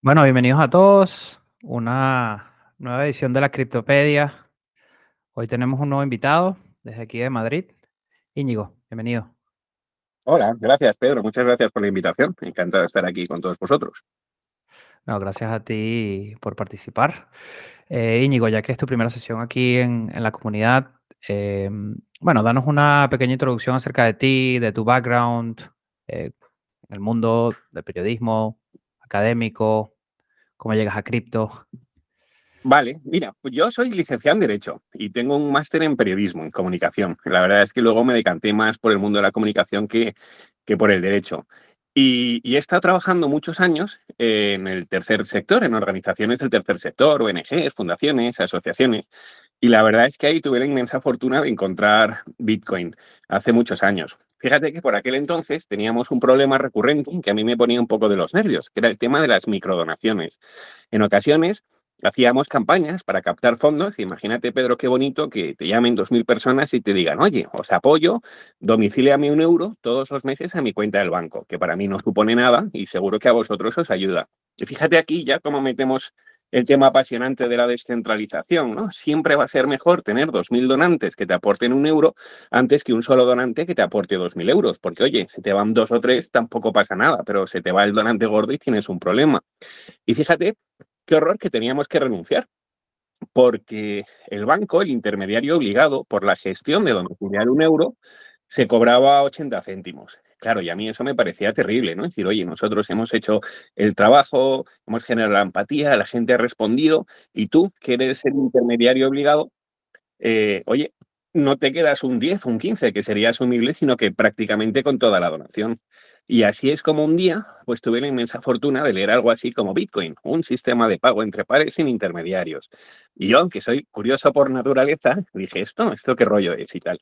Bueno, bienvenidos a todos. Una nueva edición de la Criptopedia. Hoy tenemos un nuevo invitado desde aquí de Madrid. Íñigo, bienvenido. Hola, gracias Pedro, muchas gracias por la invitación. Encantado de estar aquí con todos vosotros. No, gracias a ti por participar. Eh, Íñigo, ya que es tu primera sesión aquí en, la comunidad, em, bueno, danos una pequeña introducción acerca de ti, de tu background, eh, en el mundo del periodismo, académico, cómo llegas a cripto. Vale, mira, pues yo soy licenciado en Derecho y tengo un máster en periodismo, en comunicación. La verdad es que luego me decanté más por el mundo de la comunicación que, que por el derecho. Y, y, he estado trabajando muchos años en el tercer sector, en organizaciones del tercer sector, ONGs, fundaciones, asociaciones. Y la verdad es que ahí tuve la inmensa fortuna de encontrar Bitcoin hace muchos años. Fíjate que por aquel entonces teníamos un problema recurrente que a mí me ponía un poco de los nervios, que era el tema de las microdonaciones. En ocasiones hacíamos campañas para captar fondos. Imagínate, Pedro, qué bonito que te llamen 2.000 personas y te digan, oye, os apoyo, domicíliame un euro todos los meses a mi cuenta del banco, que para mí no supone nada y seguro que a vosotros os ayuda. Y fíjate aquí ya cómo metemos el tema apasionante de la descentralización, ¿no? Siempre va a ser mejor tener 2.000 donantes que te aporten un euro antes que un solo donante que te aporte 2.000 euros, porque oye, si te van dos o tres tampoco pasa nada, pero se te va el donante gordo y tienes un problema. Y fíjate qué horror que teníamos que renunciar, porque el banco, el intermediario obligado por la gestión de domiciliar un euro, se cobraba 80 céntimos. Claro, y a mí eso me parecía terrible, ¿no? Es decir, oye, nosotros hemos hecho el trabajo, hemos generado la empatía, la gente ha respondido, y tú, que eres el intermediario obligado, eh, oye, no te quedas un 10, un 15, que sería asumible, sino que prácticamente con toda la donación. Y así es como un día, pues tuve la inmensa fortuna de leer algo así como Bitcoin, un sistema de pago entre pares sin intermediarios. Y yo, aunque soy curioso por naturaleza, dije, esto, esto qué rollo es y tal.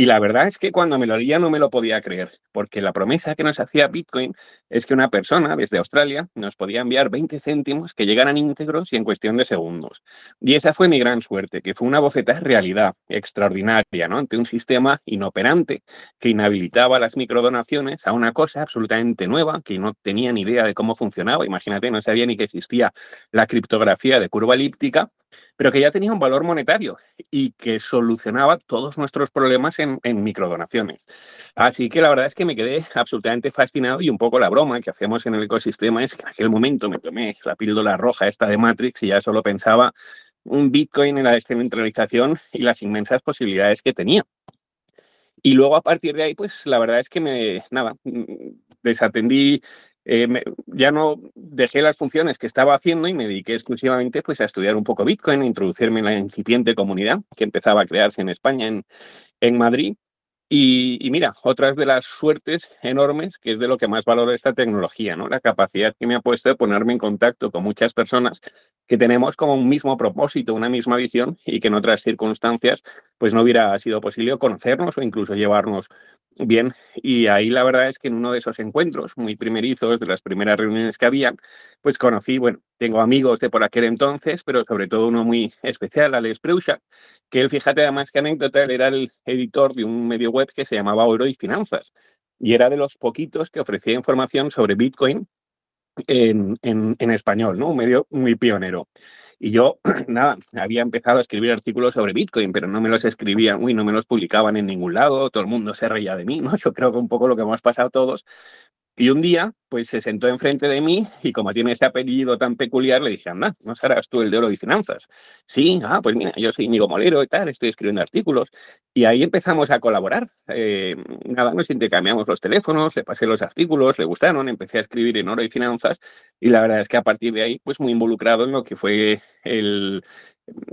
Y la verdad es que cuando me lo leía no me lo podía creer, porque la promesa que nos hacía Bitcoin es que una persona desde Australia nos podía enviar 20 céntimos que llegaran íntegros y en cuestión de segundos. Y esa fue mi gran suerte, que fue una bofetada de realidad extraordinaria, ¿no? Ante un sistema inoperante que inhabilitaba las microdonaciones a una cosa absolutamente nueva, que no tenía ni idea de cómo funcionaba. Imagínate, no sabía ni que existía la criptografía de curva elíptica pero que ya tenía un valor monetario y que solucionaba todos nuestros problemas en, microdonaciones. Así que la verdad es que me quedé absolutamente fascinado y un poco la broma que hacemos en el ecosistema es que en aquel momento me tomé la píldora roja esta de Matrix y ya solo pensaba un Bitcoin en la descentralización y las inmensas posibilidades que tenía. Y luego a partir de ahí, pues la verdad es que me, nada, mm, desatendí eh, ya no dejé las funciones que estaba haciendo y me dediqué exclusivamente pues, a estudiar un poco Bitcoin, a introducirme en la incipiente comunidad que empezaba a crearse en España, en, en Madrid. Y, mira, otras de las suertes enormes, que es de lo que más valoro esta tecnología, ¿no? La capacidad que me ha puesto de ponerme en contacto con muchas personas que tenemos como un mismo propósito, una misma visión y que en otras circunstancias pues no hubiera sido posible conocernos o incluso llevarnos bien. Y ahí la verdad es que en uno de esos encuentros muy primerizos, de las primeras reuniones que habían, pues conocí, bueno, tengo amigos de por aquel entonces, pero sobre todo uno muy especial, Alex Preucha, que él, fíjate además que anécdota, era el editor de un medio web que se llamaba Oro y Finanzas. Y era de los poquitos que ofrecía información sobre Bitcoin en, en, en español, ¿no? Un medio muy pionero. Y yo, nada, había empezado a escribir artículos sobre Bitcoin, pero no me los escribían, uy, no me los publicaban en ningún lado, todo el mundo se reía de mí, ¿no? Yo creo que un poco lo que hemos pasado todos, y un día, pues se sentó enfrente de mí y como tiene ese apellido tan peculiar, le dije, anda, ¿no serás tú el de oro y finanzas? Sí, ah, pues mira, yo soy Íñigo Molero y tal, estoy escribiendo artículos. Y ahí empezamos a colaborar. Eh, nada, nos intercambiamos los teléfonos, le pasé los artículos, le gustaron, empecé a escribir en oro y finanzas y la verdad es que a partir de ahí, pues muy involucrado en lo que fue el,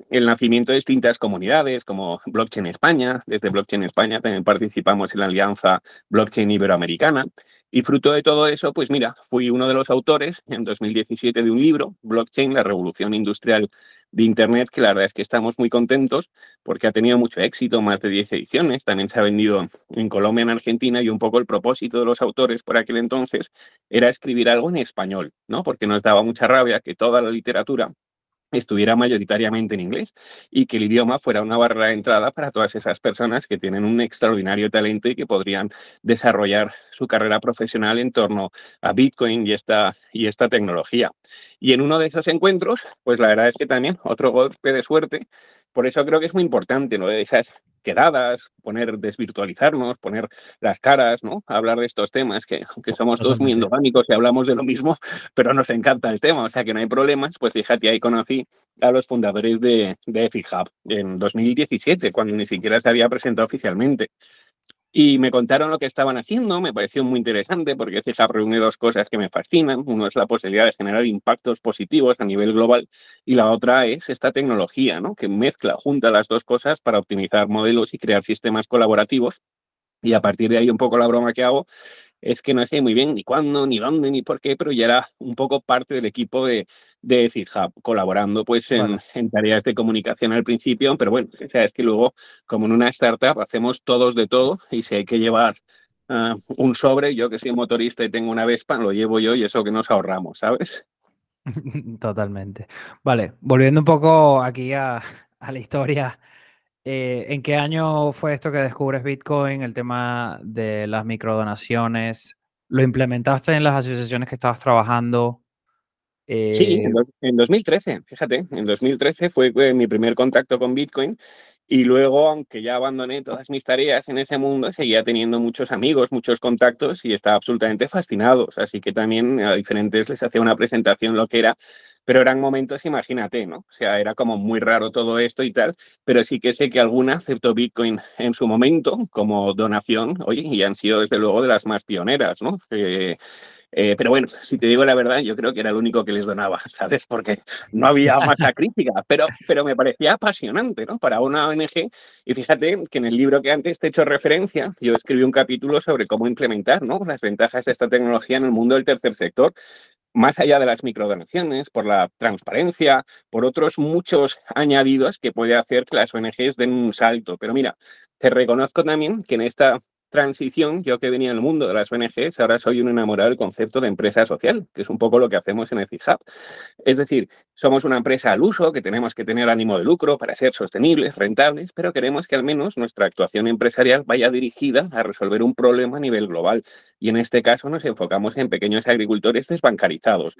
el nacimiento de distintas comunidades como Blockchain España. Desde Blockchain España también participamos en la alianza Blockchain Iberoamericana. Y fruto de todo eso, pues mira, fui uno de los autores en 2017 de un libro, Blockchain, la revolución industrial de Internet, que la verdad es que estamos muy contentos porque ha tenido mucho éxito, más de 10 ediciones, también se ha vendido en Colombia, en Argentina, y un poco el propósito de los autores por aquel entonces era escribir algo en español, ¿no? Porque nos daba mucha rabia que toda la literatura estuviera mayoritariamente en inglés y que el idioma fuera una barrera de entrada para todas esas personas que tienen un extraordinario talento y que podrían desarrollar su carrera profesional en torno a Bitcoin y esta, y esta tecnología. Y en uno de esos encuentros, pues la verdad es que también otro golpe de suerte, por eso creo que es muy importante, ¿no? Esas quedadas, poner, desvirtualizarnos, poner las caras, ¿no? Hablar de estos temas, que aunque somos todos muy endogámicos y hablamos de lo mismo, pero nos encanta el tema, o sea que no hay problemas, pues fíjate, ahí conocí a los fundadores de, de en 2017, cuando ni siquiera se había presentado oficialmente. Y me contaron lo que estaban haciendo, me pareció muy interesante porque FIHAB reúne dos cosas que me fascinan. Uno es la posibilidad de generar impactos positivos a nivel global y la otra es esta tecnología, ¿no? que mezcla, junta las dos cosas para optimizar modelos y crear sistemas colaborativos. Y a partir de ahí un poco la broma que hago es que no sé muy bien ni cuándo, ni dónde, ni por qué, pero ya era un poco parte del equipo de, de CIHub, colaborando pues en, tareas de comunicación al principio, pero bueno, o sea, es que luego, como en una startup, hacemos todos de todo y si hay que llevar ah, un sobre, yo que soy motorista y tengo una Vespa, lo llevo yo y eso que nos ahorramos, ¿sabes? Totalmente. Vale, volviendo un poco aquí a, a la historia eh, ¿En qué año fue esto que descubres Bitcoin, el tema de las microdonaciones? ¿Lo implementaste en las asociaciones que estabas trabajando? Sí, en, 2013, eh, fíjate, en 2013 fue mi primer contacto con Bitcoin y luego, aunque ya abandoné todas mis tareas en ese mundo, seguía teniendo muchos amigos, muchos contactos y estaba absolutamente fascinado. Así que también a diferentes les hacía una presentación lo que era pero eran momentos, imagínate, ¿no? O sea, era como muy raro todo esto y tal, pero sí que sé que alguna aceptó Bitcoin en su momento como donación, oye, y han sido desde luego de las más pioneras, ¿no? Eh, pero bueno, si te digo la verdad, yo creo que era el único que les donaba, ¿sabes? Porque no había masa crítica, pero, pero me parecía apasionante, ¿no? Para una ONG. Y fíjate que en el libro que antes te he hecho referencia, yo escribí un capítulo sobre cómo implementar, ¿no? Las ventajas de esta tecnología en el mundo del tercer sector más allá de las microdonaciones, por la transparencia, por otros muchos añadidos que puede hacer que las ONGs den un salto. Pero mira, te reconozco también que en esta transición, yo que venía del mundo de las ONGs, ahora soy un enamorado del concepto de empresa social, que es un poco lo que hacemos en el CIHAB. Es decir, somos una empresa al uso, que tenemos que tener ánimo de lucro para ser sostenibles, rentables, pero queremos que al menos nuestra actuación empresarial vaya dirigida a resolver un problema a nivel global. Y en este caso nos enfocamos en pequeños agricultores desbancarizados.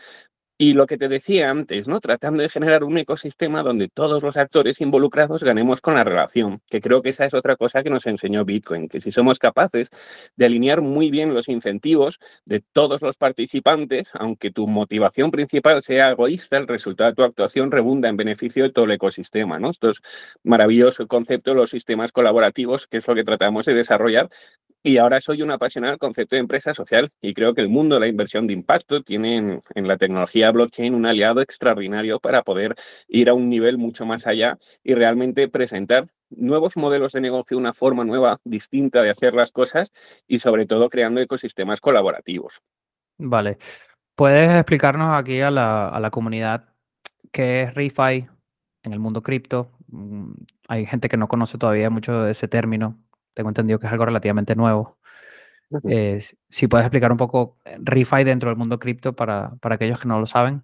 Y lo que te decía antes, ¿no? Tratando de generar un ecosistema donde todos los actores involucrados ganemos con la relación, que creo que esa es otra cosa que nos enseñó Bitcoin, que si somos capaces de alinear muy bien los incentivos de todos los participantes, aunque tu motivación principal sea egoísta, el resultado de tu actuación rebunda en beneficio de todo el ecosistema, ¿no? Esto es maravilloso concepto de los sistemas colaborativos, que es lo que tratamos de desarrollar y ahora soy un apasionado del concepto de empresa social y creo que el mundo de la inversión de impacto tiene en, la tecnología blockchain un aliado extraordinario para poder ir a un nivel mucho más allá y realmente presentar nuevos modelos de negocio, una forma nueva, distinta de hacer las cosas y sobre todo creando ecosistemas colaborativos. Vale. ¿Puedes explicarnos aquí a la, a la comunidad qué es ReFi en el mundo cripto? Mm, hay gente que no conoce todavía mucho de ese término. Tengo entendido que es algo relativamente nuevo. Eh, si puedes explicar un poco eh, ReFi dentro del mundo cripto para, para aquellos que no lo saben.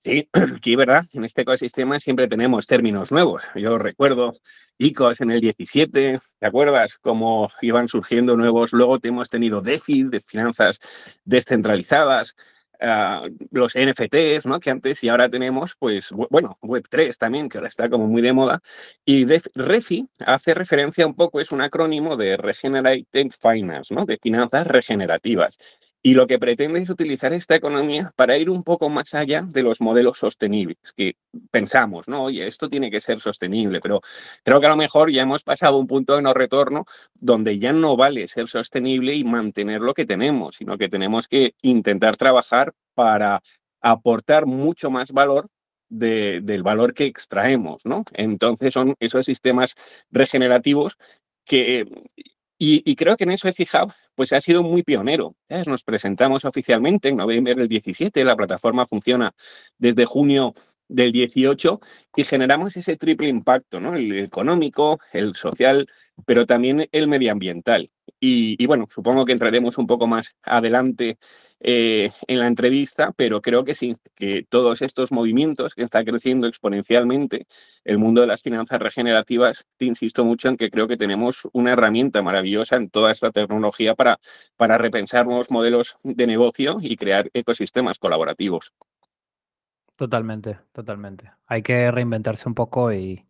Sí, aquí, ¿verdad? En este ecosistema siempre tenemos términos nuevos. Yo recuerdo ICOs en el 17, ¿te acuerdas? Cómo iban surgiendo nuevos. Luego hemos tenido DeFi, de finanzas descentralizadas. Ah, los NFTs, ¿no? Que antes y ahora tenemos, pues, bueno, Web3 también, que ahora está como muy de moda. Y REFI hace referencia un poco, es un acrónimo de Regenerated Finance, ¿no? De finanzas regenerativas. Y lo que pretende es utilizar esta economía para ir un poco más allá de los modelos sostenibles, que pensamos, ¿no? Oye, esto tiene que ser sostenible, pero creo que a lo mejor ya hemos pasado un punto de no retorno donde ya no vale ser sostenible y mantener lo que tenemos, sino que tenemos que intentar trabajar para aportar mucho más valor del valor que extraemos, ¿no? Entonces son esos sistemas regenerativos que y, creo que en eso Hub pues ha sido muy pionero. Nos presentamos oficialmente en noviembre del 17, la plataforma funciona desde junio del 18 y generamos ese triple impacto. El económico, el social, pero también el medioambiental. Y, bueno, supongo que entraremos un poco más adelante eh, en la entrevista, pero creo que sí, que todos estos movimientos que está creciendo exponencialmente el mundo de las finanzas regenerativas, te insisto mucho en que creo que tenemos una herramienta maravillosa en toda esta tecnología para, para repensar nuevos modelos de negocio y crear ecosistemas colaborativos. Totalmente, totalmente. Hay que reinventarse un poco y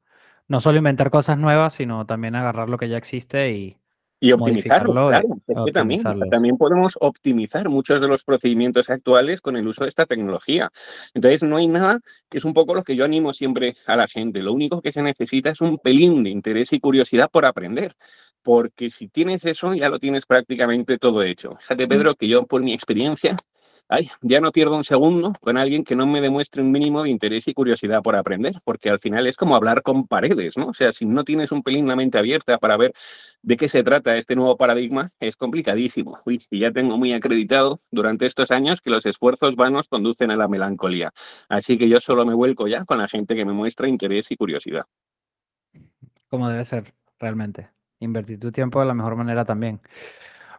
no solo inventar cosas nuevas, sino también agarrar lo que ya existe y, y optimizarlo, claro. también, también podemos optimizar muchos de los procedimientos actuales con el uso de esta tecnología. Entonces, no hay nada, que es un poco lo que yo animo siempre a la gente. Lo único que se necesita es un pelín de interés y curiosidad por aprender. Porque si tienes eso, ya lo tienes prácticamente todo hecho. Fíjate, mm. Pedro, que yo, por mi experiencia, ay, ya no pierdo un segundo con alguien que no me demuestre un mínimo de interés y curiosidad por aprender, porque al final es como hablar con paredes, ¿no? O sea, si no tienes un pelín la mente abierta para ver de qué se trata este nuevo paradigma, es complicadísimo. Uy, y ya tengo muy acreditado durante estos años que los esfuerzos vanos conducen a la melancolía. Así que yo solo me vuelco ya con la gente que me muestra interés y curiosidad. Como debe ser, realmente. Invertir tu tiempo de la mejor manera también.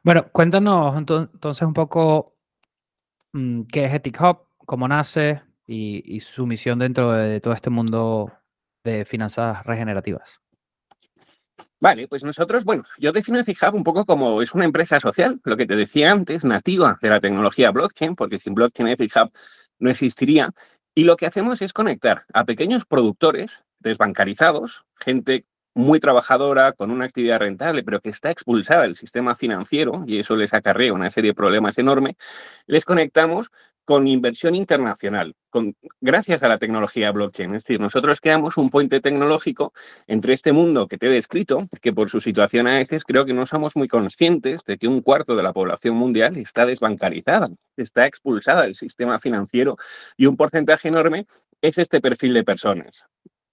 Bueno, cuéntanos entonces un poco qué es Ethic Hub, cómo nace y, su misión dentro de todo este mundo de finanzas regenerativas. Vale, pues nosotros, bueno, yo defino Ethic Hub un poco como es una empresa social, lo que te decía antes, nativa de la tecnología blockchain, porque sin blockchain Ethic Hub no existiría. Y lo que hacemos es conectar a pequeños productores desbancarizados, gente muy trabajadora, con una actividad rentable, pero que está expulsada del sistema financiero, y eso les acarrea una serie de problemas enormes, les conectamos con inversión internacional, con, gracias a la tecnología blockchain. Es decir, nosotros creamos un puente tecnológico entre este mundo que te he descrito, que por su situación a veces creo que no somos muy conscientes de que un cuarto de la población mundial está desbancarizada, está expulsada del sistema financiero y un porcentaje enorme es este perfil de personas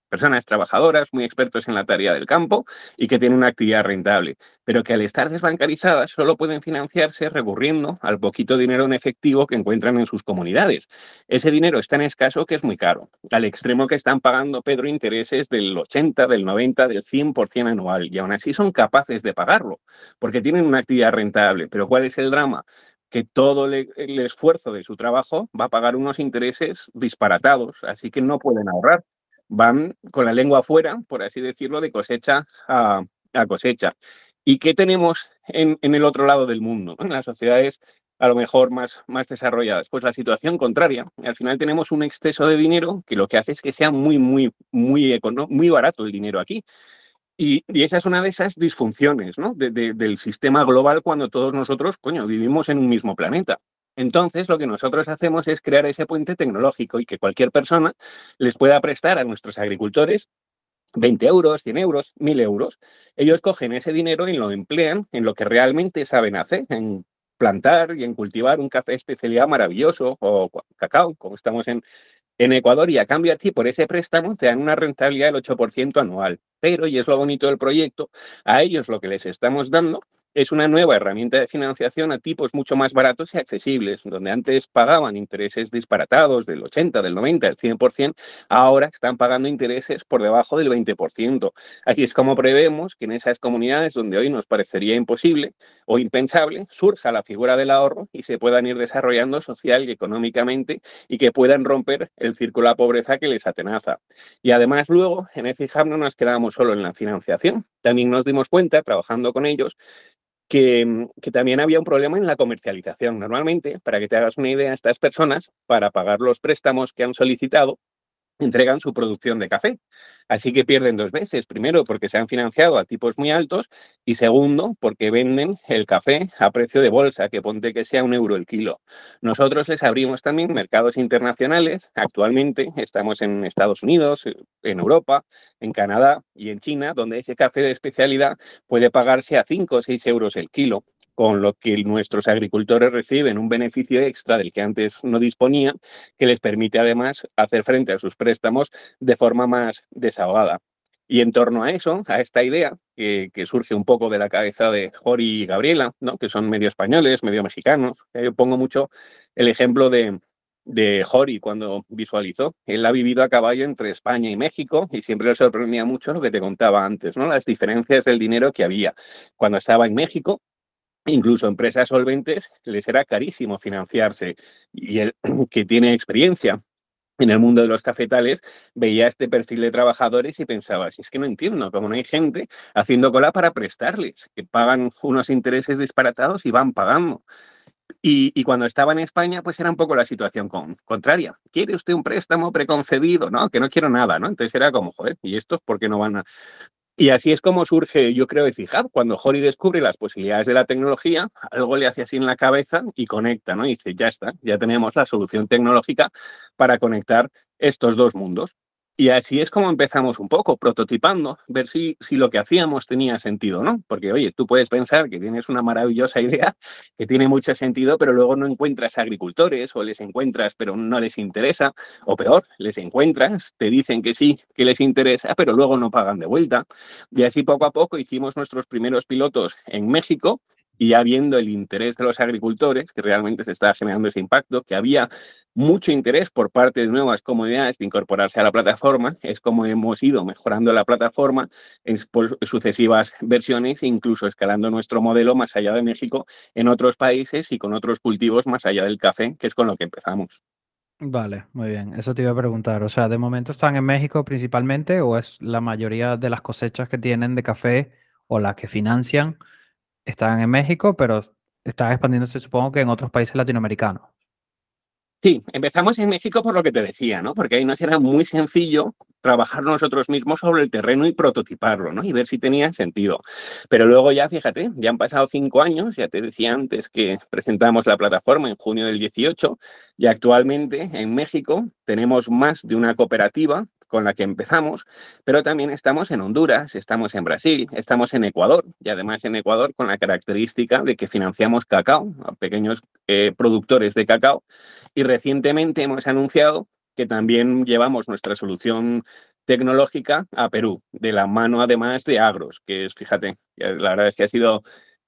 personas trabajadoras, muy expertos en la tarea del campo y que tienen una actividad rentable, pero que al estar desbancarizadas solo pueden financiarse recurriendo al poquito dinero en efectivo que encuentran en sus comunidades. Ese dinero es tan escaso que es muy caro, al extremo que están pagando, Pedro, intereses del 80, del 90, del 100% anual, y aún así son capaces de pagarlo, porque tienen una actividad rentable. Pero ¿cuál es el drama? que todo el esfuerzo de su trabajo va a pagar unos intereses disparatados, así que no pueden ahorrar van con la lengua afuera, por así decirlo, de cosecha a, cosecha. ¿Y qué tenemos en, el otro lado del mundo, en las sociedades a lo mejor más, más desarrolladas? Pues la situación contraria. Al final tenemos un exceso de dinero que lo que hace es que sea muy, muy, muy, muy barato el dinero aquí. Y, esa es una de esas disfunciones ¿no? del sistema global cuando todos nosotros, coño, vivimos en un mismo planeta. Entonces, lo que nosotros hacemos es crear ese puente tecnológico y que cualquier persona les pueda prestar a nuestros agricultores 20 euros, 100 euros, 1000 euros. Ellos cogen ese dinero y lo emplean en lo que realmente saben hacer, en plantar y en cultivar un café especialidad maravilloso o cacao, como estamos en, Ecuador, y a cambio a ti por ese préstamo te dan una rentabilidad del 8% anual. Pero, y es lo bonito del proyecto, a ellos lo que les estamos dando es una nueva herramienta de financiación a tipos mucho más baratos y accesibles, donde antes pagaban intereses disparatados del 80, del 90, del 100%, ahora están pagando intereses por debajo del 20%. Así es como prevemos que en esas comunidades donde hoy nos parecería imposible o impensable, surja la figura del ahorro y se puedan ir desarrollando social y económicamente y que puedan romper el círculo de pobreza que les atenaza. Y además luego, en EFIHAB no nos quedamos solo en la financiación, también nos dimos cuenta, trabajando con ellos, Mm, que, también había un problema en la comercialización. Normalmente, para que te hagas una idea, estas personas, para pagar los préstamos que han solicitado, entregan su producción de café. Así que pierden dos veces. Primero, porque se han financiado a tipos muy altos y segundo, porque venden el café a precio de bolsa, que ponte que sea un euro el kilo. Nosotros les abrimos también mercados internacionales. Actualmente estamos en Estados Unidos, en Europa, en Canadá y en China, donde ese café de especialidad puede pagarse a 5 o 6 euros el kilo con lo que nuestros agricultores reciben un beneficio extra del que antes no disponían, que les permite además hacer frente a sus préstamos de forma más desahogada. Y en torno a eso, a esta idea, que, surge un poco de la cabeza de Jori y Gabriela, ¿no? que son medio españoles, medio mexicanos, yo pongo mucho el ejemplo de, de Hori cuando visualizó. Él ha vivido a caballo entre España y México y siempre le sorprendía mucho lo que te contaba antes, ¿no? Las diferencias del dinero que había. Cuando estaba en México, incluso empresas solventes les era carísimo financiarse y él que tiene experiencia en el mundo de los cafetales, veía este perfil de trabajadores y pensaba, si es que no entiendo, cómo no hay gente haciendo cola para prestarles, que pagan unos intereses disparatados y van pagando. Y, cuando estaba en España, pues era un poco la situación con, contraria. ¿Quiere usted un préstamo preconcebido? No, que no quiero nada, ¿no? Entonces era como, joder, ¿y estos por qué no van a...? Y así es como surge, yo creo, Hub. Cuando Hori descubre las posibilidades de la tecnología, algo le hace así en la cabeza y conecta, ¿no? Y dice, ya está, ya tenemos la solución tecnológica para conectar estos dos mundos. Y así es como empezamos un poco, prototipando, ver si, si lo que hacíamos tenía sentido, ¿no? Porque, oye, tú puedes pensar que tienes una maravillosa idea, que tiene mucho sentido, pero luego no encuentras agricultores o les encuentras, pero no les interesa, o peor, les encuentras, te dicen que sí, que les interesa, pero luego no pagan de vuelta. Y así poco a poco hicimos nuestros primeros pilotos en México, y ya viendo el interés de los agricultores, que realmente se está generando ese impacto, que había mucho interés por parte de nuevas comunidades de incorporarse a la plataforma, es como hemos ido mejorando la plataforma en sucesivas versiones, incluso escalando nuestro modelo más allá de México en otros países y con otros cultivos más allá del café, que es con lo que empezamos. Vale, muy bien. Eso te iba a preguntar. O sea, ¿de momento están en México principalmente o es la mayoría de las cosechas que tienen de café o las que financian? Están en México, pero están expandiéndose, supongo que en otros países latinoamericanos. Sí, empezamos en México por lo que te decía, ¿no? Porque ahí nos era muy sencillo trabajar nosotros mismos sobre el terreno y prototiparlo, ¿no? Y ver si tenía sentido. Pero luego ya, fíjate, ya han pasado cinco años, ya te decía antes que presentamos la plataforma en junio del 18 y actualmente en México tenemos más de una cooperativa con la que empezamos, pero también estamos en Honduras, estamos en Brasil, estamos en Ecuador y además en Ecuador con la característica de que financiamos cacao a pequeños eh, productores de cacao y recientemente hemos anunciado que también llevamos nuestra solución tecnológica a Perú, de la mano además de Agros, que es, fíjate, la verdad es que ha sido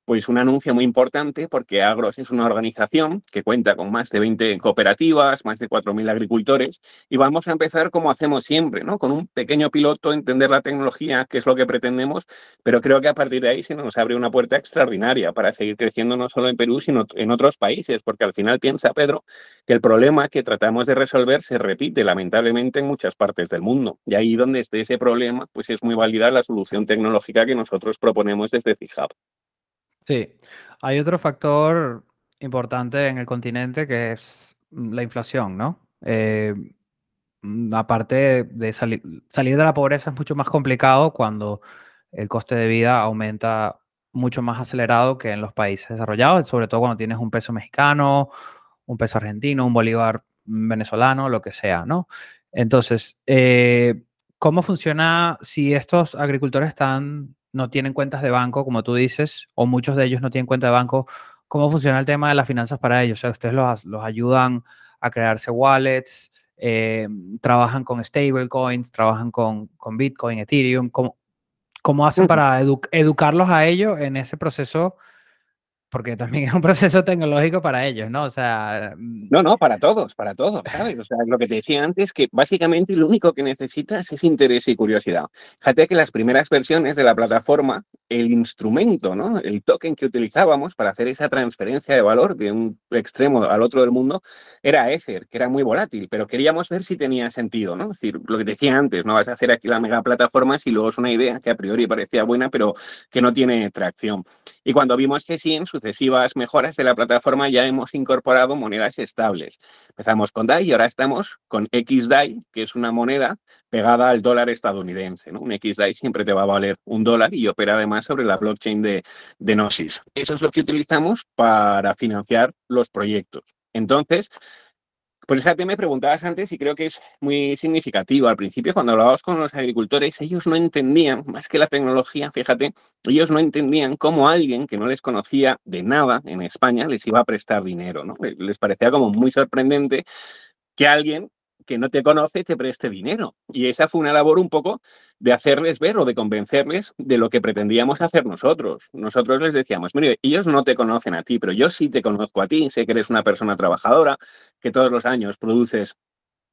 pues un anuncio muy importante porque Agros es una organización que cuenta con más de 20 cooperativas, más de 4.000 agricultores y vamos a empezar como hacemos siempre, ¿no? Con un pequeño piloto, entender la tecnología, que es lo que pretendemos, pero creo que a partir de ahí se nos abre una puerta extraordinaria para seguir creciendo no solo en Perú, sino en otros países, porque al final piensa, Pedro, que el problema que tratamos de resolver se repite lamentablemente en muchas partes del mundo. Y ahí donde esté ese problema, pues es muy válida la solución tecnológica que nosotros proponemos desde FIHUB. Sí, hay otro factor importante en el continente que es mm, la inflación, ¿no? Eh, mm, aparte de salir, de la pobreza es mucho más complicado cuando el coste de vida aumenta mucho más acelerado que en los países desarrollados, sobre todo cuando tienes un peso mexicano, un peso argentino, un bolívar venezolano, lo que sea, ¿no? Entonces, eh, ¿cómo funciona si estos agricultores están no tienen cuentas de banco, como tú dices, o muchos de ellos no tienen cuenta de banco, ¿cómo funciona el tema de las finanzas para ellos? O sea, ustedes los, ayudan a crearse wallets, eh, trabajan con stablecoins, trabajan con, con Bitcoin, Ethereum. ¿Cómo, cómo hacen para educarlos a ellos en ese proceso porque también es un proceso tecnológico para ellos, ¿no? O sea... Mm, no, no, para todos, para todos, ¿sabes? O sea, lo que te decía antes, que básicamente lo único que necesitas es interés y curiosidad. Fíjate que las primeras versiones de la plataforma, el instrumento, ¿no? El token que utilizábamos para hacer esa transferencia de valor de un extremo al otro del mundo era Ether, que era muy volátil, pero queríamos ver si tenía sentido, ¿no? Es decir, lo que decía antes, no vas a hacer aquí la mega plataforma si luego es una idea que a priori parecía buena, pero que no tiene tracción. Y cuando vimos que sí, en sucesivas mejoras de la plataforma ya hemos incorporado monedas estables. Empezamos con DAI y ahora estamos con XDAI, que es una moneda pegada al dólar estadounidense. ¿no? Un XDAI siempre te va a valer un dólar y opera además sobre la blockchain de, de Gnosis. Eso es lo que utilizamos para financiar los proyectos. Entonces, pues fíjate, me preguntabas antes y creo que es muy significativo. Al principio, cuando hablábamos con los agricultores, ellos no entendían, más que la tecnología, fíjate, ellos no entendían cómo alguien que no les conocía de nada en España les iba a prestar dinero. Les parecía como muy sorprendente que alguien que no te conoce te preste dinero. Y esa fue una labor un poco de hacerles ver o de convencerles de lo que pretendíamos hacer nosotros. Nosotros les decíamos, mire, ellos no te conocen a ti, pero yo sí te conozco a ti, sé que eres una persona trabajadora, que todos los años produces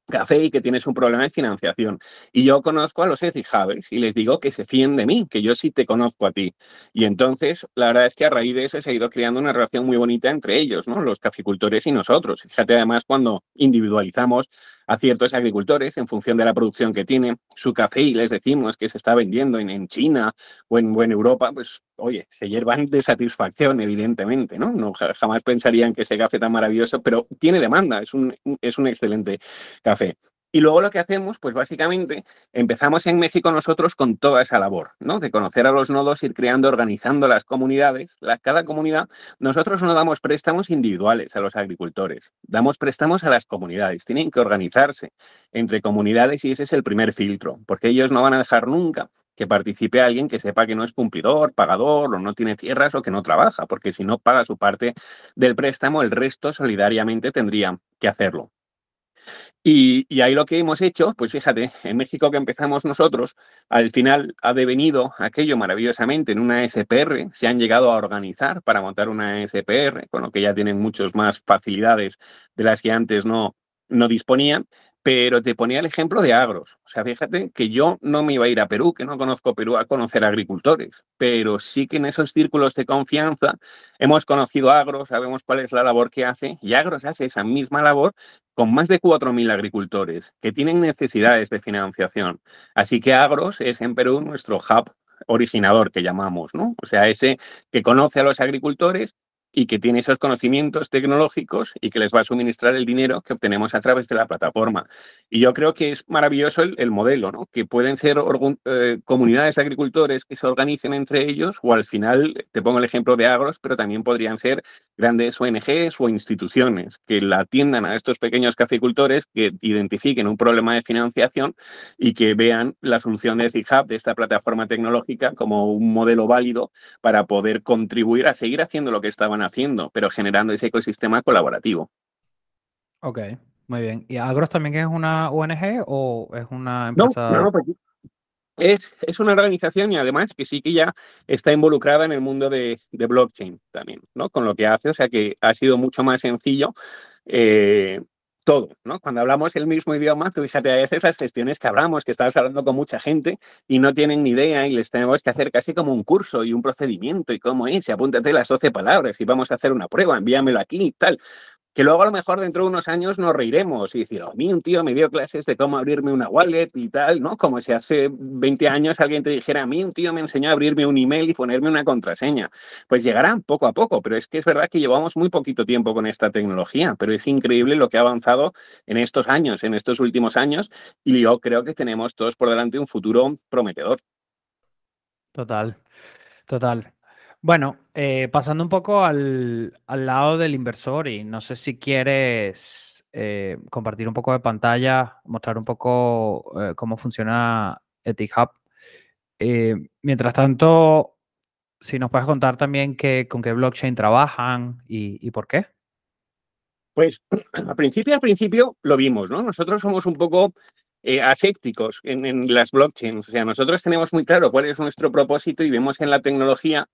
café y que tienes un problema de financiación. Y yo conozco a los ethic y les digo que se fíen de mí, que yo sí te conozco a ti. Y entonces, la verdad es que a raíz de eso se ha ido creando una relación muy bonita entre ellos, ¿no? Los caficultores y nosotros. Fíjate además cuando individualizamos a ciertos agricultores en función de la producción que tiene su café y les decimos que se está vendiendo en, China o en, Europa, pues oye, se hiervan de satisfacción, evidentemente, ¿no? ¿no? Jamás pensarían que ese café tan maravilloso, pero tiene demanda, es un, es un excelente café. Y luego lo que hacemos, pues básicamente empezamos en México nosotros con toda esa labor, ¿no? De conocer a los nodos, ir creando, organizando las comunidades. La, cada comunidad, nosotros no damos préstamos individuales a los agricultores, damos préstamos a las comunidades. Tienen que organizarse entre comunidades y ese es el primer filtro, porque ellos no van a dejar nunca que participe alguien que sepa que no es cumplidor, pagador o no tiene tierras o que no trabaja, porque si no paga su parte del préstamo, el resto solidariamente tendría que hacerlo. Y, ahí lo que hemos hecho, pues fíjate, en México que empezamos nosotros, al final ha devenido aquello maravillosamente en una SPR, se han llegado a organizar para montar una SPR, con lo que ya tienen muchas más facilidades de las que antes no, no disponían, pero te ponía el ejemplo de agros. O sea, fíjate que yo no me iba a ir a Perú, que no conozco Perú, a conocer agricultores, pero sí que en esos círculos de confianza hemos conocido agros, sabemos cuál es la labor que hace, y agros hace esa misma labor con más de 4.000 agricultores que tienen necesidades de financiación. Así que agros es en Perú nuestro hub originador que llamamos, ¿no? O sea, ese que conoce a los agricultores y que tiene esos conocimientos tecnológicos y que les va a suministrar el dinero que obtenemos a través de la plataforma. Y yo creo que es maravilloso el, modelo, ¿no? que pueden ser eh, comunidades de agricultores que se organicen entre ellos o al final, te pongo el ejemplo de agros, pero también podrían ser grandes ONGs o instituciones que la atiendan a estos pequeños caficultores, que identifiquen un problema de financiación y que vean la solución de de esta plataforma tecnológica, como un modelo válido para poder contribuir a seguir haciendo lo que estaban haciendo, pero generando ese ecosistema colaborativo. Ok, muy bien. ¿Y Agros también es una ONG o es una empresa? No, no, pues, es, es, una organización y además que sí que ya está involucrada en el mundo de, blockchain también, ¿no? Con lo que hace, o sea que ha sido mucho más sencillo eh, todo, ¿no? Cuando hablamos el mismo idioma, tú fíjate, a veces las gestiones que hablamos, que estás hablando con mucha gente y no tienen ni idea y les tenemos que hacer casi como un curso y un procedimiento y cómo es, y apúntate las 12 palabras y vamos a hacer una prueba, envíamelo aquí y tal que luego a lo mejor dentro de unos años nos reiremos y decir, a mí un tío me dio clases de cómo abrirme una wallet y tal, ¿no? Como si hace 20 años alguien te dijera, a mí un tío me enseñó a abrirme un email y ponerme una contraseña. Pues llegará poco a poco, pero es que es verdad que llevamos muy poquito tiempo con esta tecnología, pero es increíble lo que ha avanzado en estos años, en estos últimos años, y yo creo que tenemos todos por delante un futuro prometedor. Total, total. Bueno, eh, pasando un poco al, lado del inversor y no sé si quieres eh, compartir un poco de pantalla, mostrar un poco eh, cómo funciona EthiHub. mientras tanto, si nos puedes contar también con qué blockchain trabajan y, por qué. Pues al principio, al principio lo vimos, ¿no? Nosotros somos un poco asépticos en, las blockchains. O sea, nosotros tenemos muy claro cuál es nuestro propósito y vemos en la tecnología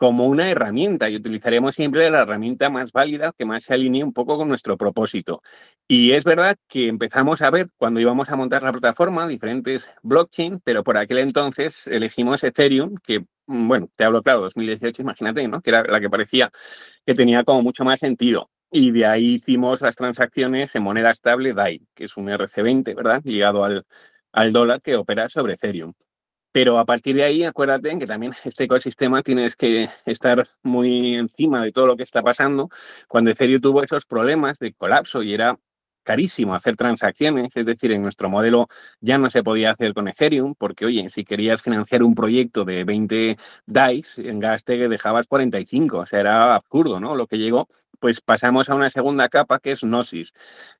como una herramienta y utilizaremos siempre la herramienta más válida que más se alinee un poco con nuestro propósito. Y es verdad que empezamos a ver cuando íbamos a montar la plataforma diferentes blockchain, pero por aquel entonces elegimos Ethereum, que, mm, bueno, te hablo claro, 2018, imagínate, ¿no? Que era la que parecía que tenía como mucho más sentido. Y de ahí hicimos las transacciones en moneda estable DAI, que es un RC20, ¿verdad? Ligado al, al dólar que opera sobre Ethereum. Pero a partir de ahí, acuérdate que también este ecosistema tienes que estar muy encima de todo lo que está pasando. Cuando Ethereum tuvo esos problemas de colapso y era carísimo hacer transacciones, es decir, en nuestro modelo ya no se podía hacer con Ethereum, porque oye, si querías financiar un proyecto de 20 DAIs, en Gasteg dejabas 45, o sea, era absurdo, ¿no? Lo que llegó, pues pasamos a una segunda capa que es Gnosis.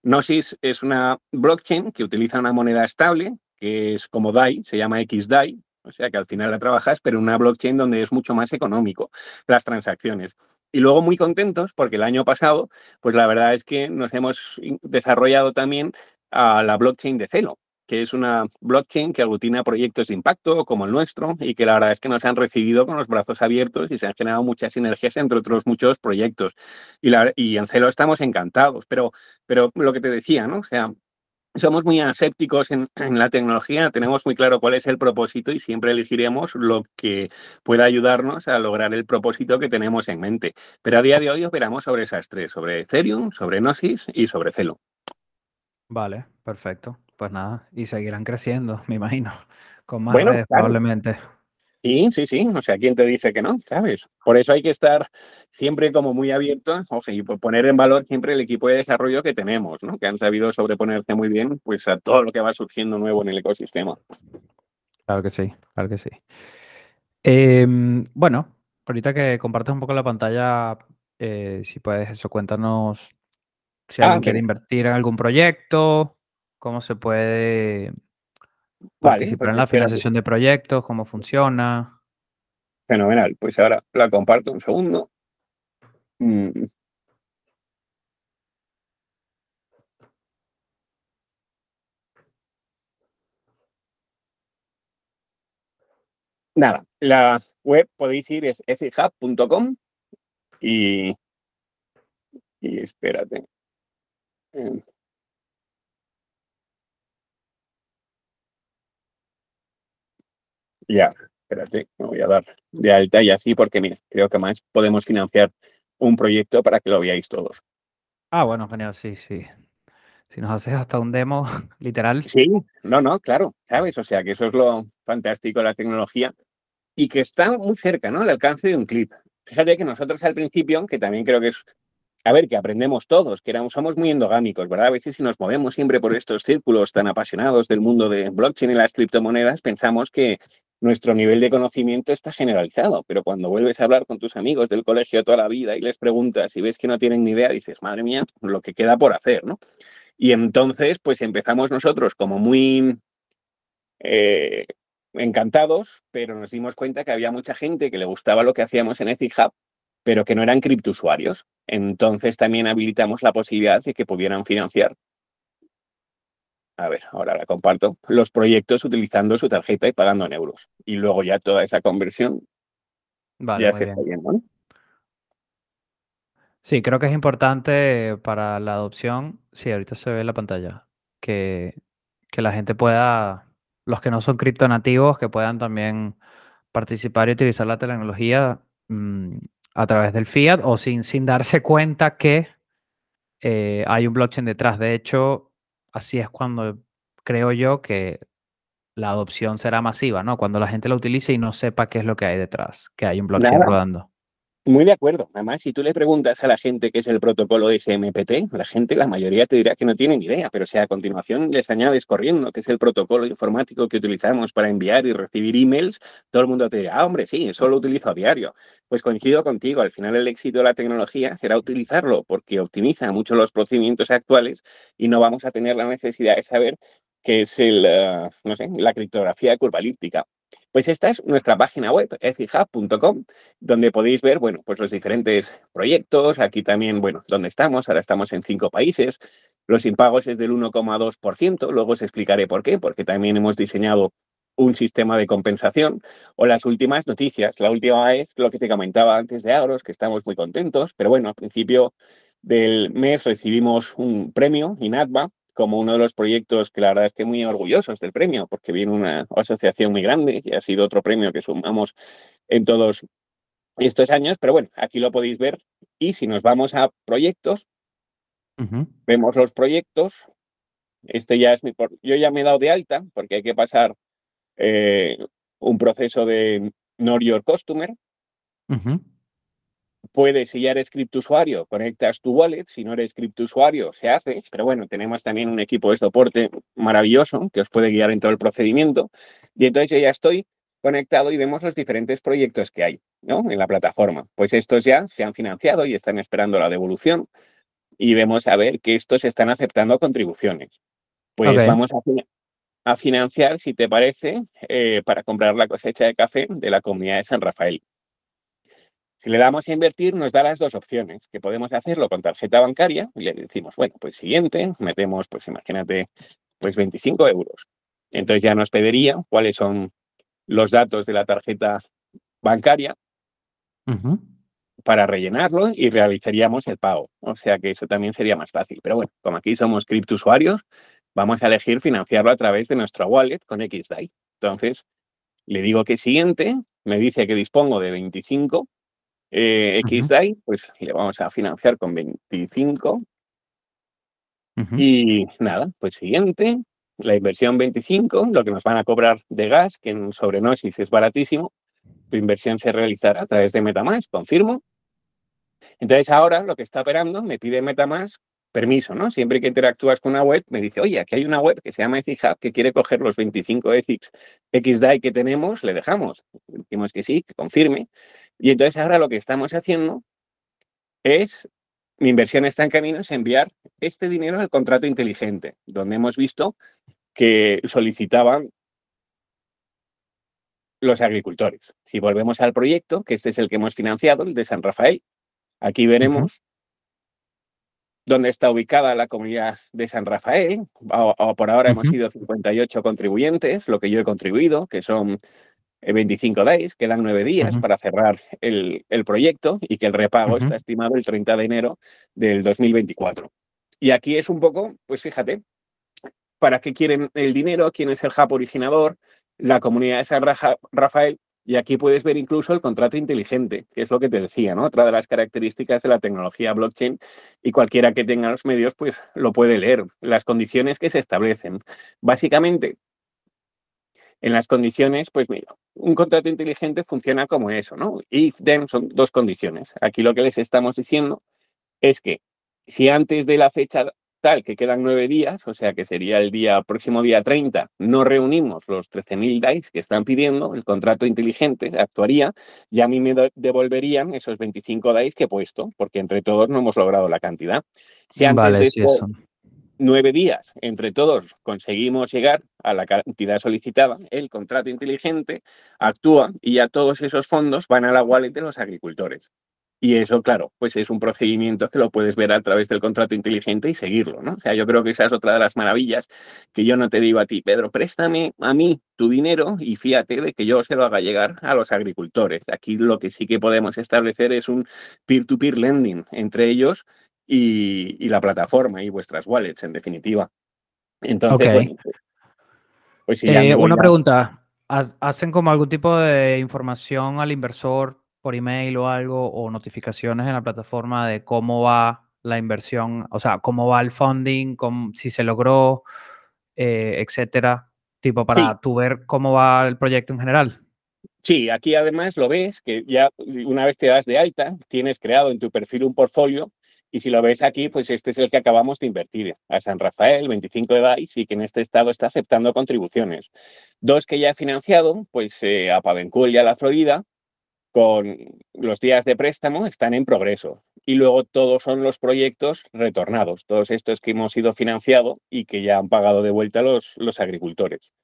Gnosis es una blockchain que utiliza una moneda estable, que es como DAI, se llama XDAI, o sea que al final la trabajas, pero en una blockchain donde es mucho más económico las transacciones. Y luego muy contentos porque el año pasado, pues la verdad es que nos hemos desarrollado también a la blockchain de Celo, que es una blockchain que aglutina proyectos de impacto como el nuestro y que la verdad es que nos han recibido con los brazos abiertos y se han generado muchas sinergias entre otros muchos proyectos. Y, y en Celo estamos encantados, pero, pero lo que te decía, ¿no? O sea, somos muy asépticos en, la tecnología, tenemos muy claro cuál es el propósito y siempre elegiremos lo que pueda ayudarnos a lograr el propósito que tenemos en mente. Pero a día de hoy operamos sobre esas tres, sobre Ethereum, sobre Gnosis y sobre Celo. Vale, perfecto. Pues nada, y seguirán creciendo, me imagino, con más redes probablemente. Sí, sí, sí, o sea, ¿quién te dice que no? ¿Sabes? Por eso hay que estar siempre como muy abierto y poner en valor siempre el equipo de desarrollo que tenemos, ¿no? Que han sabido sobreponerse muy bien pues a todo lo que va surgiendo nuevo en el ecosistema. Claro que sí, claro que sí. Em, bueno, ahorita que compartes un poco la pantalla, eh, si puedes eso, cuéntanos si alguien ah, quiere invertir en algún proyecto, cómo se puede Participar en la financiación de proyectos, cómo funciona. Fenomenal. Pues ahora la comparto un segundo. Mm. Nada, la web podéis ir es fhub.com y, y espérate. Em, Ya, espérate, me voy a dar de alta y así porque, mira, creo que más podemos financiar un proyecto para que lo veáis todos. Ah, bueno, genial, sí, sí. Si nos haces hasta un demo, literal. Sí, no, no, claro, ¿sabes? O sea, que eso es lo fantástico de la tecnología y que está muy cerca, ¿no? Al alcance de un clip. Fíjate que nosotros al principio, que también creo que es a ver, que aprendemos todos, que éramos, somos muy endogámicos, ¿verdad? A veces si nos movemos siempre por estos círculos tan apasionados del mundo de blockchain y las criptomonedas, pensamos que nuestro nivel de conocimiento está generalizado, pero cuando vuelves a hablar con tus amigos del colegio toda la vida y les preguntas y ves que no tienen ni idea, dices, madre mía, lo que queda por hacer, ¿no? Y entonces, pues empezamos nosotros como muy eh, encantados, pero nos dimos cuenta que había mucha gente que le gustaba lo que hacíamos en Ethic pero que no eran criptousuarios. Entonces también habilitamos la posibilidad de que pudieran financiar, a ver, ahora la comparto, los proyectos utilizando su tarjeta y pagando en euros. Y luego ya toda esa conversión ya se está viendo. Sí, creo que es importante para la adopción, sí, ahorita se ve en la pantalla, que, que la gente pueda, los que no son criptonativos, que puedan también participar y utilizar la tecnología mm, a través del fiat o sin, sin darse cuenta que eh, hay un blockchain detrás. De hecho, así es cuando creo yo que la adopción será masiva, ¿no? Cuando la gente la utilice y no sepa qué es lo que hay detrás, que hay un blockchain rodando. Muy de acuerdo. Además, si tú le preguntas a la gente qué es el protocolo SMPT, la gente, la mayoría te dirá que no tienen idea, pero si a continuación les añades corriendo que es el protocolo informático que utilizamos para enviar y recibir emails, todo el mundo te dirá, ah, hombre, sí, eso lo utilizo a diario. Pues coincido contigo, al final el éxito de la tecnología será utilizarlo porque optimiza mucho los procedimientos actuales y no vamos a tener la necesidad de saber qué es el, eh, no sé, la criptografía curvalíptica. Pues esta es nuestra página web, ethihub.com, donde podéis ver, bueno, pues los diferentes proyectos. Aquí también, bueno, dónde estamos. Ahora estamos en cinco países. Los impagos es del 1,2%. Luego os explicaré por qué, porque también hemos diseñado un sistema de compensación. O las últimas noticias. La última es lo que te comentaba antes de Agros, que estamos muy contentos. Pero bueno, al principio del mes recibimos un premio, INATBA, como uno de los proyectos que la verdad es que muy orgullosos del premio, porque viene una asociación muy grande y ha sido otro premio que sumamos en todos estos años, pero bueno, aquí lo podéis ver. Y si nos vamos a proyectos, vemos los proyectos, este ya es mi, yo ya me he dado de alta porque hay que pasar eh, un proceso de Know Your Customer, puedes, si ya eres criptusuario, conectas tu wallet, si no eres criptusuario, se hace, pero bueno, tenemos también un equipo de soporte maravilloso que os puede guiar en todo el procedimiento. Y entonces yo ya estoy conectado y vemos los diferentes proyectos que hay ¿no? en la plataforma. Pues estos ya se han financiado y están esperando la devolución y vemos a ver que estos están aceptando contribuciones. Pues vamos a, financiar, si te parece, eh, para comprar la cosecha de café de la comunidad de San Rafael. Si le damos a invertir, nos da las dos opciones, que podemos hacerlo con tarjeta bancaria y le decimos, bueno, pues siguiente, metemos, pues imagínate, pues 25 euros. Entonces ya nos pediría cuáles son los datos de la tarjeta bancaria para rellenarlo y realizaríamos el pago. O sea que eso también sería más fácil. Pero bueno, como aquí somos cripto usuarios, vamos a elegir financiarlo a través de nuestra wallet con XDAI. Entonces, le digo que siguiente, me dice que dispongo de 25 eh, XDAI, pues le vamos a financiar con 25. Y nada, pues siguiente, la inversión 25, lo que nos van a cobrar de gas, que en Sobrenosis es baratísimo, tu inversión se realizará a través de Metamask, confirmo. Entonces ahora lo que está operando me pide Metamask permiso, ¿no? Siempre que interactúas con una web, me dice, oye, aquí hay una web que se llama EthiHub que quiere coger los 25 ethics XDAI que tenemos, le dejamos. Decimos que sí, que confirme. Y entonces ahora lo que estamos haciendo es, mi inversión está en camino, es enviar este dinero al contrato inteligente, donde hemos visto que solicitaban los agricultores. Si volvemos al proyecto, que este es el que hemos financiado, el de San Rafael, aquí veremos dónde está ubicada la comunidad de San Rafael. por ahora hemos sido 58 contribuyentes, lo que yo he contribuido, que son 25 eh, days, quedan nueve días para cerrar el, proyecto y que el repago está estimado el 30 de enero del 2024. Y aquí es un poco, pues fíjate, para qué quieren el dinero, quién es el hub originador, la comunidad de San Rafael y aquí puedes ver incluso el contrato inteligente, que es lo que te decía, ¿no? Otra de las características de la tecnología blockchain y cualquiera que tenga los medios, pues lo puede leer. Las condiciones que se establecen. Básicamente, en las condiciones, pues mira, un contrato inteligente funciona como eso, ¿no? If, then son dos condiciones. Aquí lo que les estamos diciendo es que si antes de la fecha tal que quedan nueve días, o sea que sería el día próximo día 30, no reunimos los 13.000 DAIs que están pidiendo, el contrato inteligente actuaría y a mí me devolverían esos 25 DAIs que he puesto, porque entre todos no hemos logrado la cantidad. Si antes de nueve días, entre todos, conseguimos llegar a la cantidad solicitada, el contrato inteligente actúa y ya todos esos fondos van a la wallet de los agricultores. Y eso, claro, pues es un procedimiento que lo puedes ver a través del contrato inteligente y seguirlo, ¿no? O sea, yo creo que esa es otra de las maravillas que yo no te digo a ti, Pedro, préstame a mí tu dinero y fíjate de que yo se lo haga llegar a los agricultores. Aquí lo que sí que podemos establecer es un peer-to-peer lending entre ellos y, la plataforma y vuestras wallets, en definitiva. Entonces, bueno, pues, pues eh, Una pregunta. ¿Hacen como algún tipo de información al inversor por email o algo o notificaciones en la plataforma de cómo va la inversión, o sea, cómo va el funding, si se logró, eh, etcétera, tipo para tú ver cómo va el proyecto en general. Sí, aquí además lo ves que ya una vez te das de alta, tienes creado en tu perfil un portfolio y si lo ves aquí, pues este es el que acabamos de invertir a San Rafael, 25 de DAIS, y que en este estado está aceptando contribuciones. Dos que ya he financiado, pues eh, a Pavencul y a La Florida, con los días de préstamo están en progreso. Y luego todos son los proyectos retornados, todos estos que hemos ido financiado y que ya han pagado de vuelta los, los agricultores.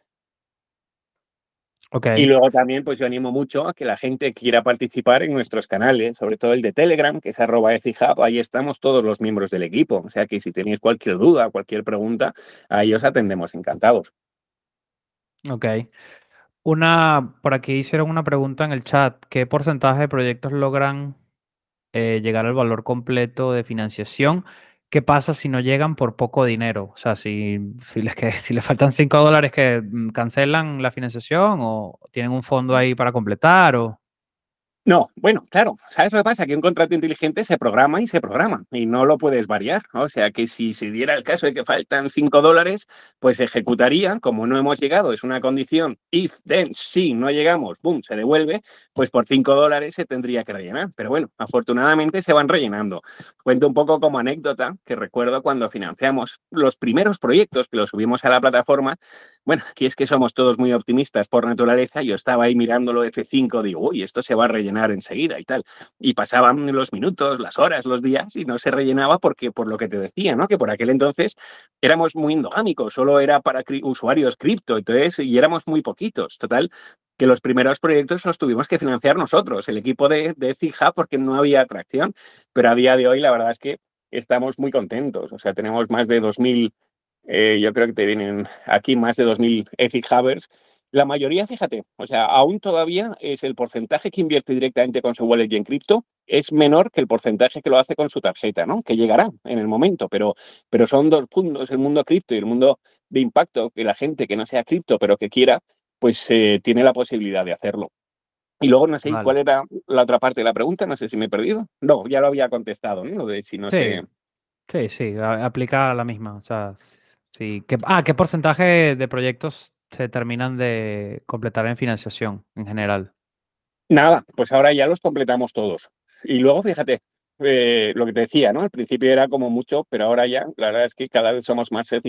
Okay. Y luego también, pues yo animo mucho a que la gente quiera participar en nuestros canales, sobre todo el de Telegram, que es arroba Hub. Ahí estamos todos los miembros del equipo. O sea que si tenéis cualquier duda, cualquier pregunta, ahí os atendemos encantados. Ok. Una, por aquí hicieron una pregunta en el chat. ¿Qué porcentaje de proyectos logran eh, llegar al valor completo de financiación? ¿Qué pasa si no llegan por poco dinero? O sea, si, si, les, que, si les faltan 5 dólares que mm, cancelan la financiación o tienen un fondo ahí para completar o... No, bueno, claro, ¿sabes lo que pasa? Que un contrato inteligente se programa y se programa y no lo puedes variar. O sea que si se diera el caso de que faltan 5 dólares, pues ejecutaría, como no hemos llegado, es una condición, if, then, si no llegamos, boom, se devuelve, pues por 5 dólares se tendría que rellenar. Pero bueno, afortunadamente se van rellenando. Cuento un poco como anécdota que recuerdo cuando financiamos los primeros proyectos que los subimos a la plataforma, bueno, aquí es que somos todos muy optimistas por naturaleza. Yo estaba ahí mirándolo F5, digo, uy, esto se va a rellenar enseguida y tal. Y pasaban los minutos, las horas, los días y no se rellenaba porque, por lo que te decía, ¿no? Que por aquel entonces éramos muy endogámicos, solo era para usuarios cripto, entonces, y éramos muy poquitos. Total, que los primeros proyectos los tuvimos que financiar nosotros, el equipo de, de Hub, porque no había atracción. Pero a día de hoy, la verdad es que estamos muy contentos. O sea, tenemos más de 2.000, eh, yo creo que te vienen aquí más de 2.000 Ethic Hubbers. La mayoría, fíjate, o sea, aún todavía es el porcentaje que invierte directamente con su wallet y en cripto es menor que el porcentaje que lo hace con su tarjeta, ¿no? Que llegará en el momento, pero, pero son dos puntos, el mundo cripto y el mundo de impacto, que la gente que no sea cripto, pero que quiera, pues eh, tiene la posibilidad de hacerlo. Y luego no sé cuál era la otra parte de la pregunta, no sé si me he perdido. No, ya lo había contestado, ¿no? de si no sí. sé. Sí, sí, aplica la misma. O sea, sí. ¿Qué, ah, ¿qué porcentaje de proyectos se terminan de completar en financiación en general? Nada, pues ahora ya los completamos todos. Y luego, fíjate, eh, lo que te decía, ¿no? Al principio era como mucho, pero ahora ya, la verdad es que cada vez somos más Seth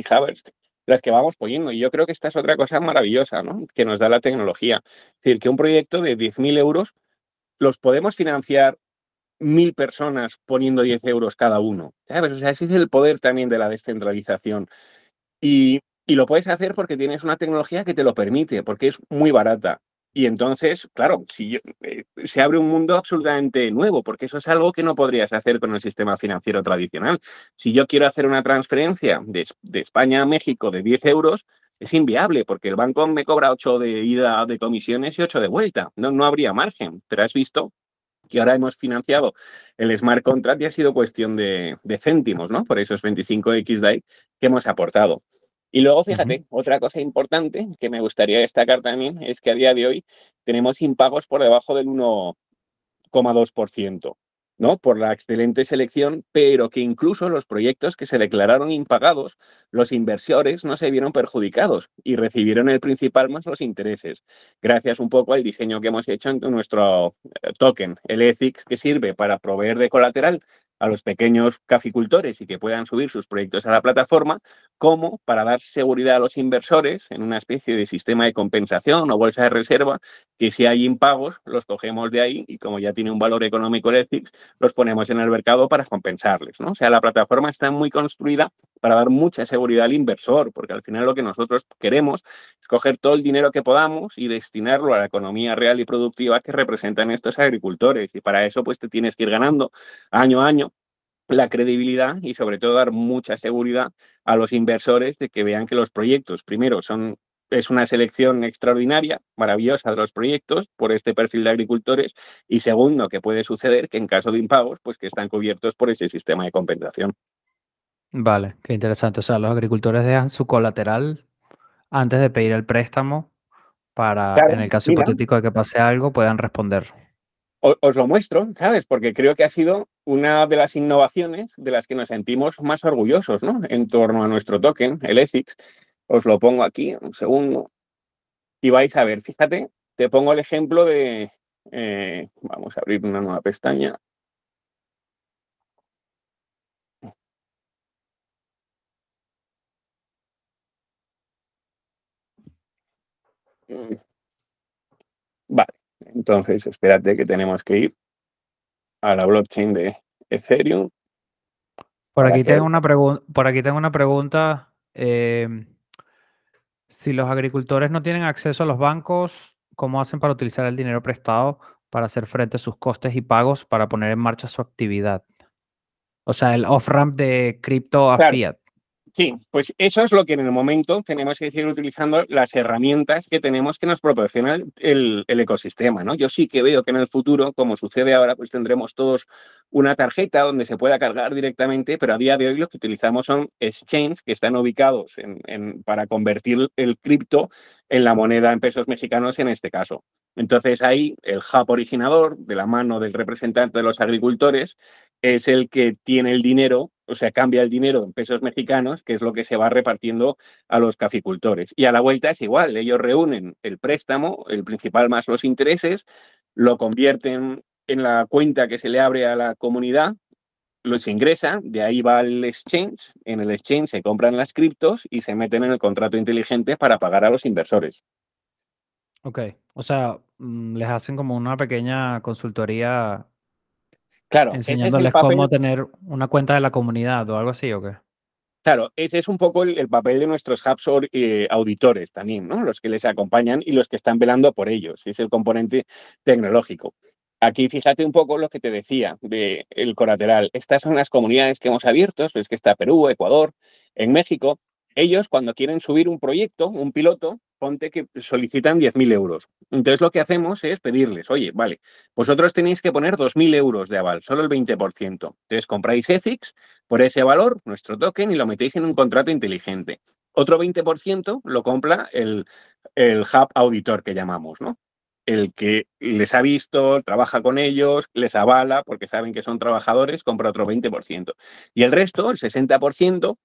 las que vamos poniendo. Y yo creo que esta es otra cosa maravillosa, ¿no? Que nos da la tecnología. Es decir, que un proyecto de 10.000 euros los podemos financiar mil personas poniendo 10 euros cada uno. ¿Sabes? O sea, ese es el poder también de la descentralización. Y, lo puedes hacer porque tienes una tecnología que te lo permite, porque es muy barata. Y entonces, claro, si eh, se abre un mundo absolutamente nuevo, porque eso es algo que no podrías hacer con el sistema financiero tradicional. Si yo quiero hacer una transferencia de, España a México de 10 euros, es inviable, porque el banco me cobra 8 de ida de comisiones y 8 de vuelta. No, no habría margen. Pero has visto que ahora hemos financiado el smart contract y ha sido cuestión de, de céntimos, ¿no? Por esos 25 XDAI que hemos aportado. Y luego, fíjate, otra cosa importante que me gustaría destacar también es que a día de hoy tenemos impagos por debajo del 1,2%. ¿No? por la excelente selección, pero que incluso los proyectos que se declararon impagados, los inversores no se vieron perjudicados y recibieron el principal más los intereses, gracias un poco al diseño que hemos hecho en nuestro eh, token, el ETHICS, que sirve para proveer de colateral a los pequeños caficultores y que puedan subir sus proyectos a la plataforma, como para dar seguridad a los inversores en una especie de sistema de compensación o bolsa de reserva, que si hay impagos, los cogemos de ahí y como ya tiene un valor económico el ETHICS, los ponemos en el mercado para compensarles. O sea, la plataforma está muy construida para dar mucha seguridad al inversor, porque al final lo que nosotros queremos es coger todo el dinero que podamos y destinarlo a la economía real y productiva que representan estos agricultores. Y para eso, pues te tienes que ir ganando año a año la credibilidad y sobre todo dar mucha seguridad a los inversores de que vean que los proyectos, primero, son es una selección extraordinaria, maravillosa de los proyectos por este perfil de agricultores y segundo, que puede suceder que en caso de impagos, pues que están cubiertos por ese sistema de compensación. Vale, qué interesante. O sea, los agricultores dejan su colateral antes de pedir el préstamo para, en el caso hipotético de que pase algo, puedan responder. Os lo muestro, ¿sabes? Porque creo que ha sido una de las innovaciones de las que nos sentimos más orgullosos, ¿no? En torno a nuestro token, el ETHICS. Os lo pongo aquí, un segundo. Y vais a ver, fíjate, te pongo el ejemplo de, eh, vamos a abrir una nueva pestaña. Mm. Vale, entonces espérate que tenemos que ir a la blockchain de Ethereum. Por aquí, tengo una por aquí tengo una pregunta. Em, si los agricultores no tienen acceso a los bancos, ¿cómo hacen para utilizar el dinero prestado para hacer frente a sus costes y pagos para poner en marcha su actividad? O sea, el off-ramp de cripto a fiat. Sí, pues eso es lo que en el momento tenemos que seguir utilizando las herramientas que tenemos que nos proporciona el, ecosistema, ¿no? Yo sí que veo que en el futuro, como sucede ahora, pues tendremos todos una tarjeta donde se pueda cargar directamente, pero a día de hoy lo que utilizamos son exchanges que están ubicados para convertir el cripto en la moneda en pesos mexicanos en este caso. Entonces ahí el hub originador, de la mano del representante de los agricultores, es el que tiene el dinero, o sea, cambia el dinero en pesos mexicanos, que es lo que se va repartiendo a los caficultores. Y a la vuelta es igual, ellos reúnen el préstamo, el principal más los intereses, lo convierten en la cuenta que se le abre a la comunidad, los ingresa, de ahí va al exchange, en el exchange se compran las criptos y se meten en el contrato inteligente para pagar a los inversores. Ok, o sea, mm, les hacen como una pequeña consultoría claro, enseñándoles cómo tener una cuenta de la comunidad o algo así, ¿o qué? Claro, ese es un poco el, papel de nuestros hubs eh, auditores también, ¿no? Los que les acompañan y los que están velando por ellos. Es el componente tecnológico. Aquí fíjate un poco lo que te decía del el colateral. Estas son las comunidades que hemos abierto, es que está Perú, Ecuador, en México. Ellos cuando quieren subir un proyecto, un piloto, ponte que solicitan 10.000 euros. Entonces lo que hacemos es pedirles, oye, vale, vosotros tenéis que poner 2.000 euros de aval, solo el 20%. Entonces compráis ETHICS por ese valor, nuestro token, y lo metéis en un contrato inteligente. Otro 20% lo compra el, el hub auditor que llamamos, ¿no? El que les ha visto, trabaja con ellos, les avala porque saben que son trabajadores, compra otro 20%. Y el resto, el 60%,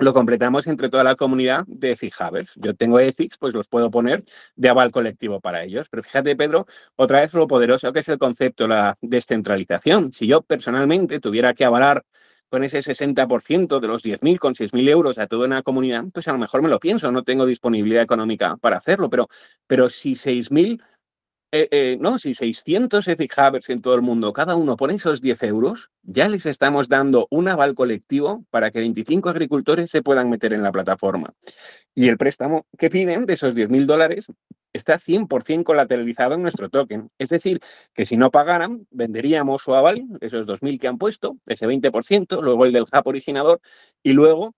lo completamos entre toda la comunidad de Ethics Yo tengo Ethics, pues los puedo poner de aval colectivo para ellos. Pero fíjate, Pedro, otra vez lo poderoso que es el concepto de la descentralización. Si yo personalmente tuviera que avalar con ese 60% de los 10.000 con 6.000 euros a toda una comunidad, pues a lo mejor me lo pienso, no tengo disponibilidad económica para hacerlo, pero, pero si 6.000 eh, eh, no, si 600 Ethic Havers en todo el mundo, cada uno pone esos 10 euros, ya les estamos dando un aval colectivo para que 25 agricultores se puedan meter en la plataforma. Y el préstamo que piden de esos 10.000 dólares está 100% colateralizado en nuestro token. Es decir, que si no pagaran, venderíamos su aval, esos 2.000 que han puesto, ese 20%, luego el del hub originador, y luego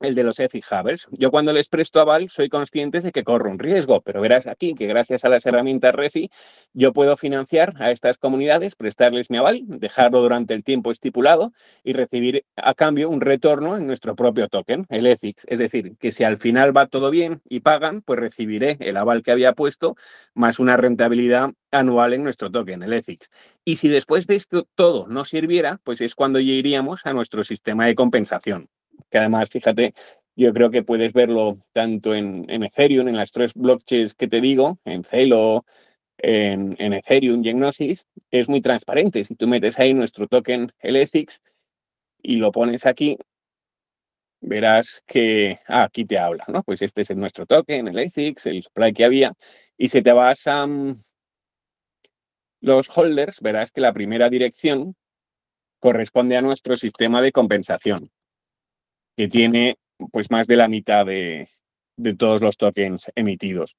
el de los Havers. Yo cuando les presto aval soy consciente de que corro un riesgo, pero verás aquí que gracias a las herramientas REFI yo puedo financiar a estas comunidades, prestarles mi aval, dejarlo durante el tiempo estipulado y recibir a cambio un retorno en nuestro propio token, el Ethics. Es decir, que si al final va todo bien y pagan, pues recibiré el aval que había puesto más una rentabilidad anual en nuestro token, el Ethics. Y si después de esto todo no sirviera, pues es cuando ya iríamos a nuestro sistema de compensación que además, fíjate, yo creo que puedes verlo tanto en, Ethereum, en las tres blockchains que te digo, en Celo, en, Ethereum Gnosis, es muy transparente. Si tú metes ahí nuestro token, el Ethics, y lo pones aquí, verás que ah, aquí te habla, ¿no? Pues este es nuestro token, el Ethics, el supply que había, y si te vas a mm, los holders, verás que la primera dirección corresponde a nuestro sistema de compensación que tiene pues más de la mitad de, todos los tokens emitidos.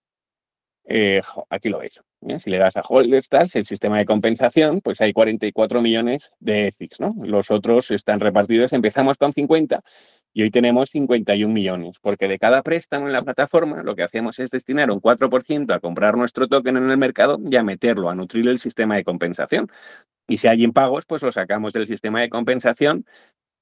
Eh, aquí lo veis. ¿eh? Si le das a Holders, el sistema de compensación, pues hay 44 millones de ETHICS. ¿no? Los otros están repartidos. Empezamos con 50 y hoy tenemos 51 millones, porque de cada préstamo en la plataforma lo que hacemos es destinar un 4% a comprar nuestro token en el mercado y a meterlo, a nutrir el sistema de compensación. Y si hay impagos, pues lo sacamos del sistema de compensación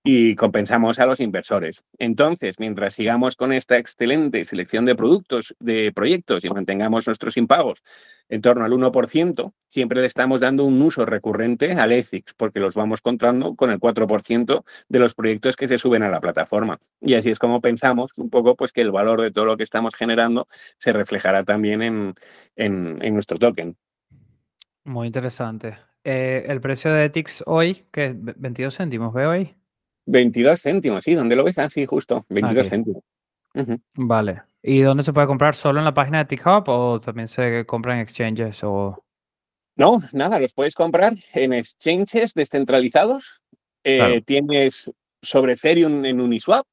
y compensamos a los inversores. Entonces, mientras sigamos con esta excelente selección de productos, de proyectos y mantengamos nuestros impagos en torno al 1%, siempre le estamos dando un uso recurrente al Ethics, porque los vamos contando con el 4% de los proyectos que se suben a la plataforma. Y así es como pensamos un poco pues, que el valor de todo lo que estamos generando se reflejará también en, en, nuestro token. Muy interesante. Eh, el precio de Ethics hoy, que 22 céntimos, veo ahí. 22 céntimos, sí, ¿dónde lo ves? Ah, sí, justo, 22 céntimos. Vale. ¿Y dónde se puede comprar? ¿Solo en la página de TikTok o también se compra en exchanges o...? No, nada, los puedes comprar en exchanges descentralizados. Eh, tienes sobre Ethereum en Uniswap,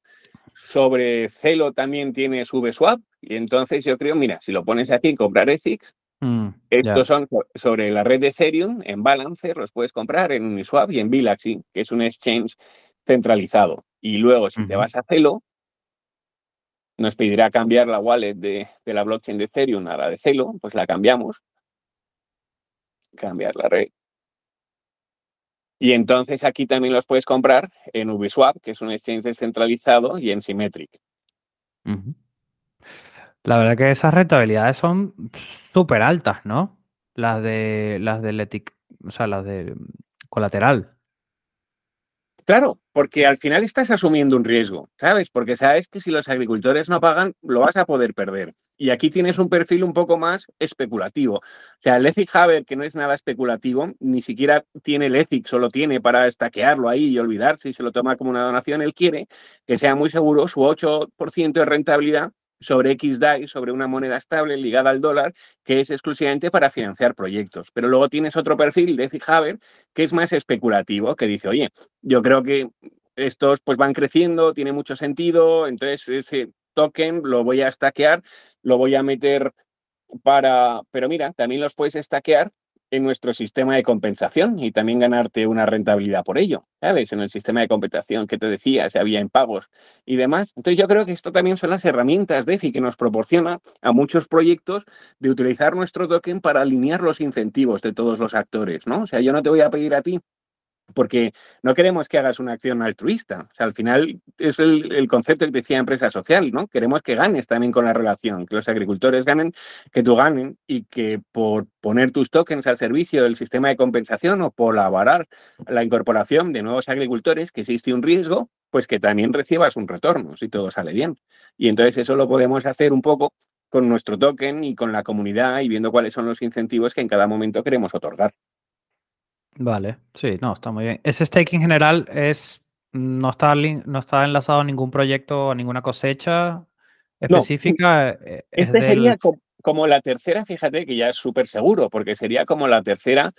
sobre Celo también tienes VSwap, y entonces yo creo, mira, si lo pones aquí en comprar ETHICS, mm, estos son sobre la red de Ethereum, en Balancer los puedes comprar en Uniswap y en Bilaxi, que es un exchange centralizado. Y luego, si te vas a Celo, nos pedirá cambiar la wallet de, la blockchain de Ethereum a la de Celo, pues la cambiamos. Cambiar la red. Y entonces aquí también los puedes comprar en Uniswap, que es un exchange descentralizado, y en Symmetric. La verdad que esas rentabilidades son súper altas, ¿no? Las de las del ETIC, o sea, las de colateral. Claro, porque al final estás asumiendo un riesgo, ¿sabes? Porque sabes que si los agricultores no pagan, lo vas a poder perder. Y aquí tienes un perfil un poco más especulativo. O sea, el Ethic Haber, que no es nada especulativo, ni siquiera tiene el Ethic, solo tiene para estaquearlo ahí y olvidarse y se lo toma como una donación. Él quiere que sea muy seguro su 8% de rentabilidad sobre XDAI, sobre una moneda estable ligada al dólar, que es exclusivamente para financiar proyectos. Pero luego tienes otro perfil de Haber que es más especulativo, que dice, oye, yo creo que estos pues van creciendo, tiene mucho sentido, entonces ese token lo voy a stackear, lo voy a meter para, pero mira, también los puedes stackear en nuestro sistema de compensación y también ganarte una rentabilidad por ello, ¿sabes? En el sistema de compensación que te decía, si había en pagos y demás. Entonces yo creo que esto también son las herramientas DeFi que nos proporciona a muchos proyectos de utilizar nuestro token para alinear los incentivos de todos los actores, ¿no? O sea, yo no te voy a pedir a ti porque no queremos que hagas una acción altruista. O sea, al final es el, concepto que decía empresa social, ¿no? Queremos que ganes también con la relación, que los agricultores ganen, que tú ganen y que por poner tus tokens al servicio del sistema de compensación o colaborar la incorporación de nuevos agricultores, que existe un riesgo, pues que también recibas un retorno si todo sale bien. Y entonces eso lo podemos hacer un poco con nuestro token y con la comunidad y viendo cuáles son los incentivos que en cada momento queremos otorgar. Vale, sí, no, está muy bien. Ese staking general es, no está, no está enlazado a ningún proyecto, a ninguna cosecha específica. Eh, este sería como, la tercera, fíjate que ya es súper seguro, porque sería como la tercera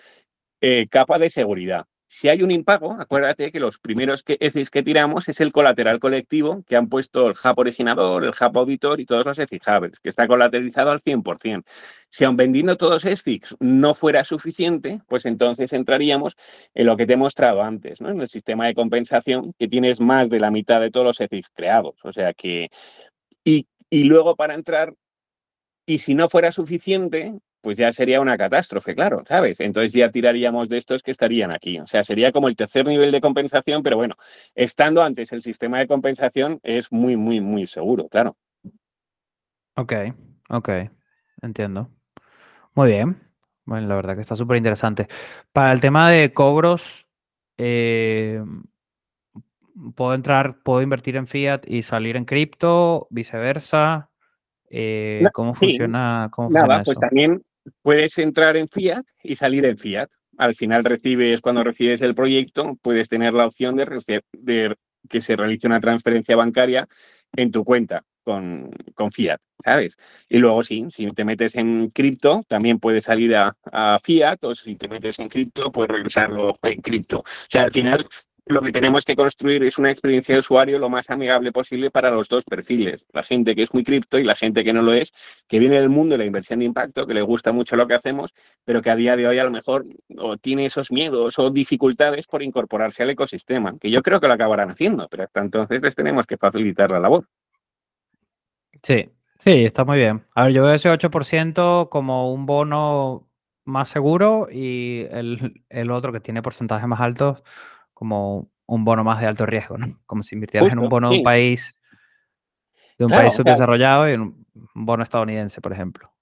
eh, capa de seguridad. Si hay un impago, acuérdate que los primeros que, que tiramos es el colateral colectivo que han puesto el HAP originador, el HAP auditor y todos los EFIX que está colateralizado al 100%. Si aun vendiendo todos EFIX no fuera suficiente, pues entonces entraríamos en lo que te he mostrado antes, ¿no? en el sistema de compensación, que tienes más de la mitad de todos los EFIX creados. O sea que. Y luego para entrar, y si no fuera suficiente, pues ya sería una catástrofe, claro, ¿sabes? Entonces ya tiraríamos de estos que estarían aquí. O sea, sería como el tercer nivel de compensación, pero bueno, estando antes el sistema de compensación es muy, muy, muy seguro, claro. Ok, ok, entiendo. Muy bien. Bueno, la verdad que está súper interesante. Para el tema de cobros, eh, puedo entrar, puedo invertir en fiat y salir en cripto, viceversa. Eh, ¿Cómo funciona, cómo Nada, pues también puedes entrar en fiat y salir en fiat. Al final recibes, cuando recibes el proyecto, puedes tener la opción de, que se realice una transferencia bancaria en tu cuenta con, con, fiat, ¿sabes? Y luego sí, si te metes en cripto, también puedes salir a, a, fiat o si te metes en cripto, puedes regresarlo en cripto. O sea, al final lo que tenemos que construir es una experiencia de usuario lo más amigable posible para los dos perfiles, la gente que es muy cripto y la gente que no lo es, que viene del mundo de la inversión de impacto, que le gusta mucho lo que hacemos, pero que a día de hoy a lo mejor o tiene esos miedos o dificultades por incorporarse al ecosistema, que yo creo que lo acabarán haciendo, pero hasta entonces les tenemos que facilitar la labor. Sí, sí, está muy bien. A ver, yo veo ese 8% como un bono más seguro y el, el otro que tiene porcentajes más altos como un bono más de alto riesgo, ¿no? Como si invirtieras en un bono de un país, de un país subdesarrollado y en un bono estadounidense, por ejemplo.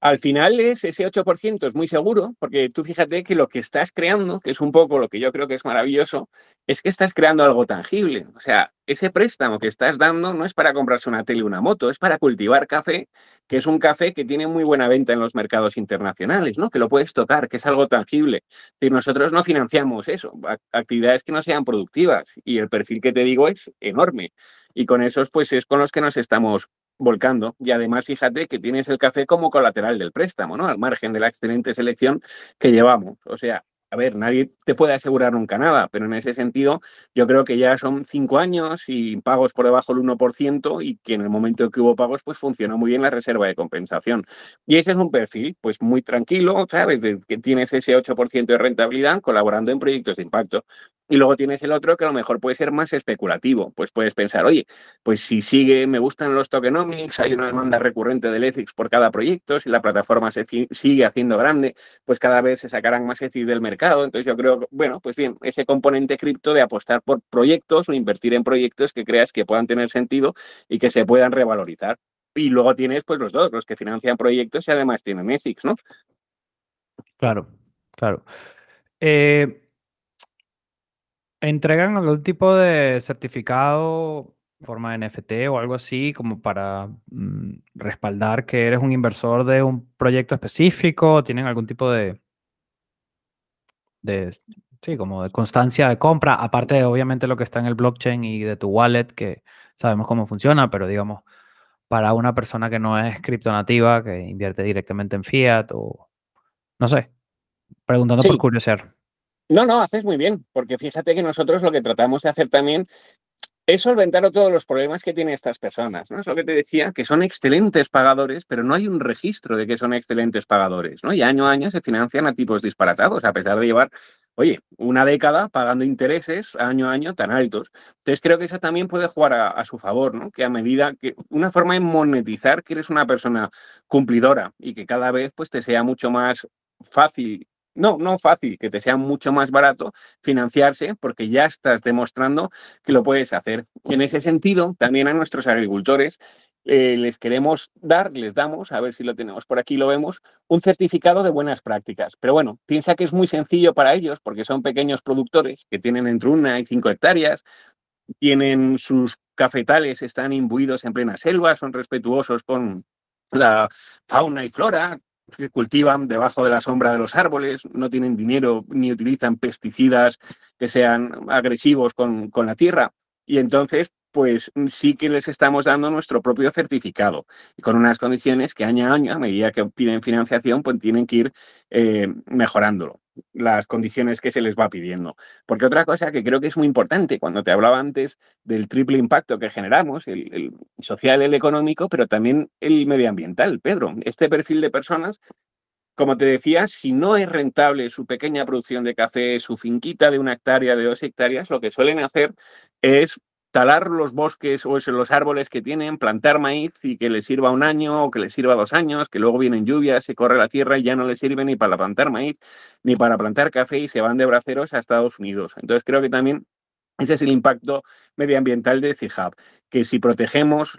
Al final es ese 8% es muy seguro, porque tú fíjate que lo que estás creando, que es un poco lo que yo creo que es maravilloso, es que estás creando algo tangible. O sea, ese préstamo que estás dando no es para comprarse una tele o una moto, es para cultivar café, que es un café que tiene muy buena venta en los mercados internacionales, ¿no? Que lo puedes tocar, que es algo tangible. Y nosotros no financiamos eso, actividades que no sean productivas. Y el perfil que te digo es enorme. Y con esos, pues es con los que nos estamos volcando. Y además, fíjate que tienes el café como colateral del préstamo, ¿no? Al margen de la excelente selección que llevamos. O sea, a ver, nadie te puede asegurar nunca nada, pero en ese sentido yo creo que ya son cinco años y pagos por debajo del 1% y que en el momento en que hubo pagos pues funcionó muy bien la reserva de compensación. Y ese es un perfil pues muy tranquilo, ¿sabes? Que tienes ese 8% de rentabilidad colaborando en proyectos de impacto. Y luego tienes el otro que a lo mejor puede ser más especulativo. Pues puedes pensar, oye, pues si sigue, me gustan los tokenomics, hay una demanda recurrente del ethics por cada proyecto, si la plataforma se sigue haciendo grande, pues cada vez se sacarán más ethics del mercado entonces yo creo, bueno, pues bien, ese componente cripto de apostar por proyectos o invertir en proyectos que creas que puedan tener sentido y que se puedan revalorizar. Y luego tienes pues los dos, los que financian proyectos y además tienen ethics, ¿no? Claro, claro. Eh, ¿Entregan algún tipo de certificado forma de NFT o algo así como para mm, respaldar que eres un inversor de un proyecto específico? ¿Tienen algún tipo de, de, sí, como de constancia de compra, aparte de obviamente lo que está en el blockchain y de tu wallet, que sabemos cómo funciona, pero digamos, para una persona que no es criptonativa, que invierte directamente en fiat o, no sé, preguntando por curiosidad. No, no, haces muy bien, porque fíjate que nosotros lo que tratamos de hacer también es solventar todos los problemas que tienen estas personas. ¿no? Es lo que te decía, que son excelentes pagadores, pero no hay un registro de que son excelentes pagadores. ¿no? Y año a año se financian a tipos disparatados, a pesar de llevar, oye, una década pagando intereses año a año tan altos. Entonces creo que eso también puede jugar a, a su favor, ¿no? que a medida que una forma de monetizar que eres una persona cumplidora y que cada vez pues, te sea mucho más fácil no, no fácil, que te sea mucho más barato financiarse porque ya estás demostrando que lo puedes hacer. En ese sentido, también a nuestros agricultores eh, les queremos dar, les damos, a ver si lo tenemos por aquí, lo vemos, un certificado de buenas prácticas. Pero bueno, piensa que es muy sencillo para ellos porque son pequeños productores que tienen entre una y cinco hectáreas, tienen sus cafetales, están imbuidos en plena selva, son respetuosos con la fauna y flora, que cultivan debajo de la sombra de los árboles, no tienen dinero ni utilizan pesticidas que sean agresivos con, con la tierra. Y entonces, pues sí que les estamos dando nuestro propio certificado con unas condiciones que año a año, a medida que piden financiación, pues tienen que ir eh, mejorándolo las condiciones que se les va pidiendo. Porque otra cosa que creo que es muy importante, cuando te hablaba antes del triple impacto que generamos, el, social, el económico, pero también el medioambiental, Pedro, este perfil de personas como te decía, si no es rentable su pequeña producción de café, su finquita de una hectárea, de dos hectáreas, lo que suelen hacer es talar los bosques o los árboles que tienen, plantar maíz y que les sirva un año o que les sirva dos años, que luego vienen lluvias, se corre la tierra y ya no les sirve ni para plantar maíz ni para plantar café y se van de braceros a Estados Unidos. Entonces creo que también ese es el impacto medioambiental de CIHAB, que si protegemos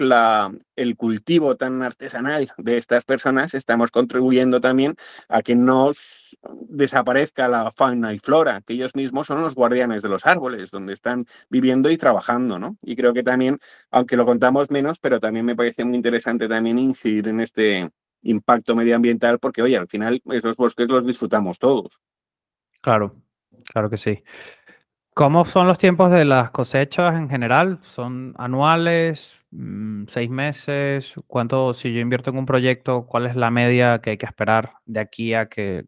el cultivo tan artesanal de estas personas, estamos contribuyendo también a que no desaparezca la fauna y flora, que ellos mismos son los guardianes de los árboles, donde están viviendo y trabajando, ¿no? Y creo que también, aunque lo contamos menos, pero también me parece muy interesante también incidir en este impacto medioambiental, porque, oye, al final esos bosques los disfrutamos todos. Claro, claro que sí. ¿Cómo son los tiempos de las cosechas en general? ¿Son anuales? Mm, ¿Seis meses? ¿Cuánto, si yo invierto en un proyecto, cuál es la media que hay que esperar de aquí a que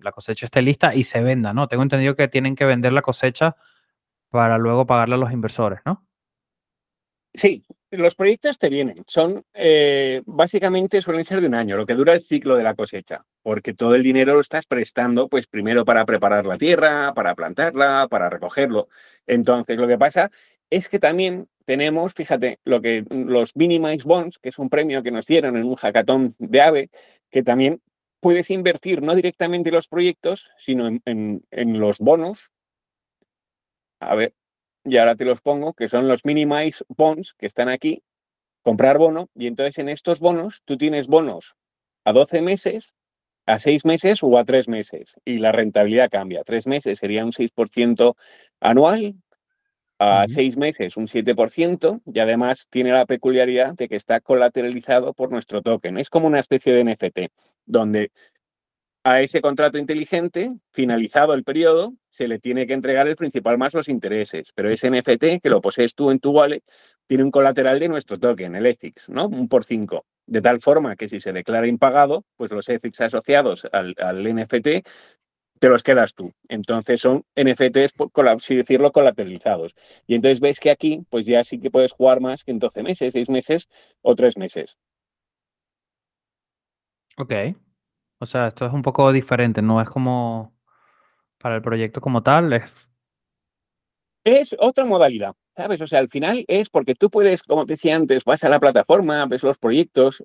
la cosecha esté lista y se venda, ¿no? Tengo entendido que tienen que vender la cosecha para luego pagarle a los inversores, ¿no? Sí, los proyectos te vienen, son eh, básicamente suelen ser de un año, lo que dura el ciclo de la cosecha, porque todo el dinero lo estás prestando, pues primero para preparar la tierra, para plantarla, para recogerlo. Entonces, lo que pasa es que también tenemos, fíjate, lo que los Minimize Bonds, que es un premio que nos dieron en un hackathon de AVE, que también puedes invertir no directamente en los proyectos, sino en, en, en los bonos. A ver, y ahora te los pongo, que son los Minimize Bonds que están aquí, comprar bono, y entonces en estos bonos tú tienes bonos a 12 meses, a 6 meses o a 3 meses, y la rentabilidad cambia. 3 meses sería un 6% anual, a uh -huh. 6 meses un 7%, y además tiene la peculiaridad de que está colateralizado por nuestro token. Es como una especie de NFT, donde a ese contrato inteligente, finalizado el periodo, se le tiene que entregar el principal más los intereses. Pero ese NFT, que lo posees tú en tu wallet, tiene un colateral de nuestro token, el ETHICS, ¿no? Un por cinco. De tal forma que si se declara impagado, pues los ETHICS asociados al, al NFT te los quedas tú. Entonces son NFTs, por así decirlo, colateralizados. Y entonces ves que aquí, pues ya sí que puedes jugar más que en 12 meses, 6 meses o 3 meses. Ok. O sea, esto es un poco diferente, no es como para el proyecto como tal, es... Es otra modalidad, ¿sabes? O sea, al final es porque tú puedes, como te decía antes, vas a la plataforma, ves los proyectos,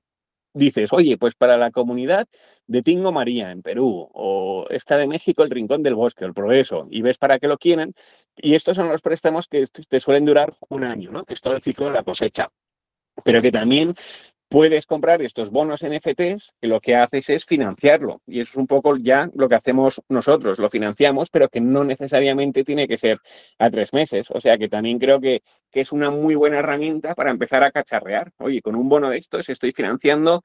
dices, oye, pues para la comunidad de Tingo María en Perú, o esta de México, el Rincón del Bosque, el Progreso, y ves para qué lo quieren, y estos son los préstamos que te suelen durar un año, ¿no? Que es todo el ciclo de la cosecha. Pero que también puedes comprar estos bonos NFTs que lo que haces es financiarlo. Y eso es un poco ya lo que hacemos nosotros, lo financiamos, pero que no necesariamente tiene que ser a tres meses. O sea que también creo que, que es una muy buena herramienta para empezar a cacharrear. Oye, con un bono de estos estoy financiando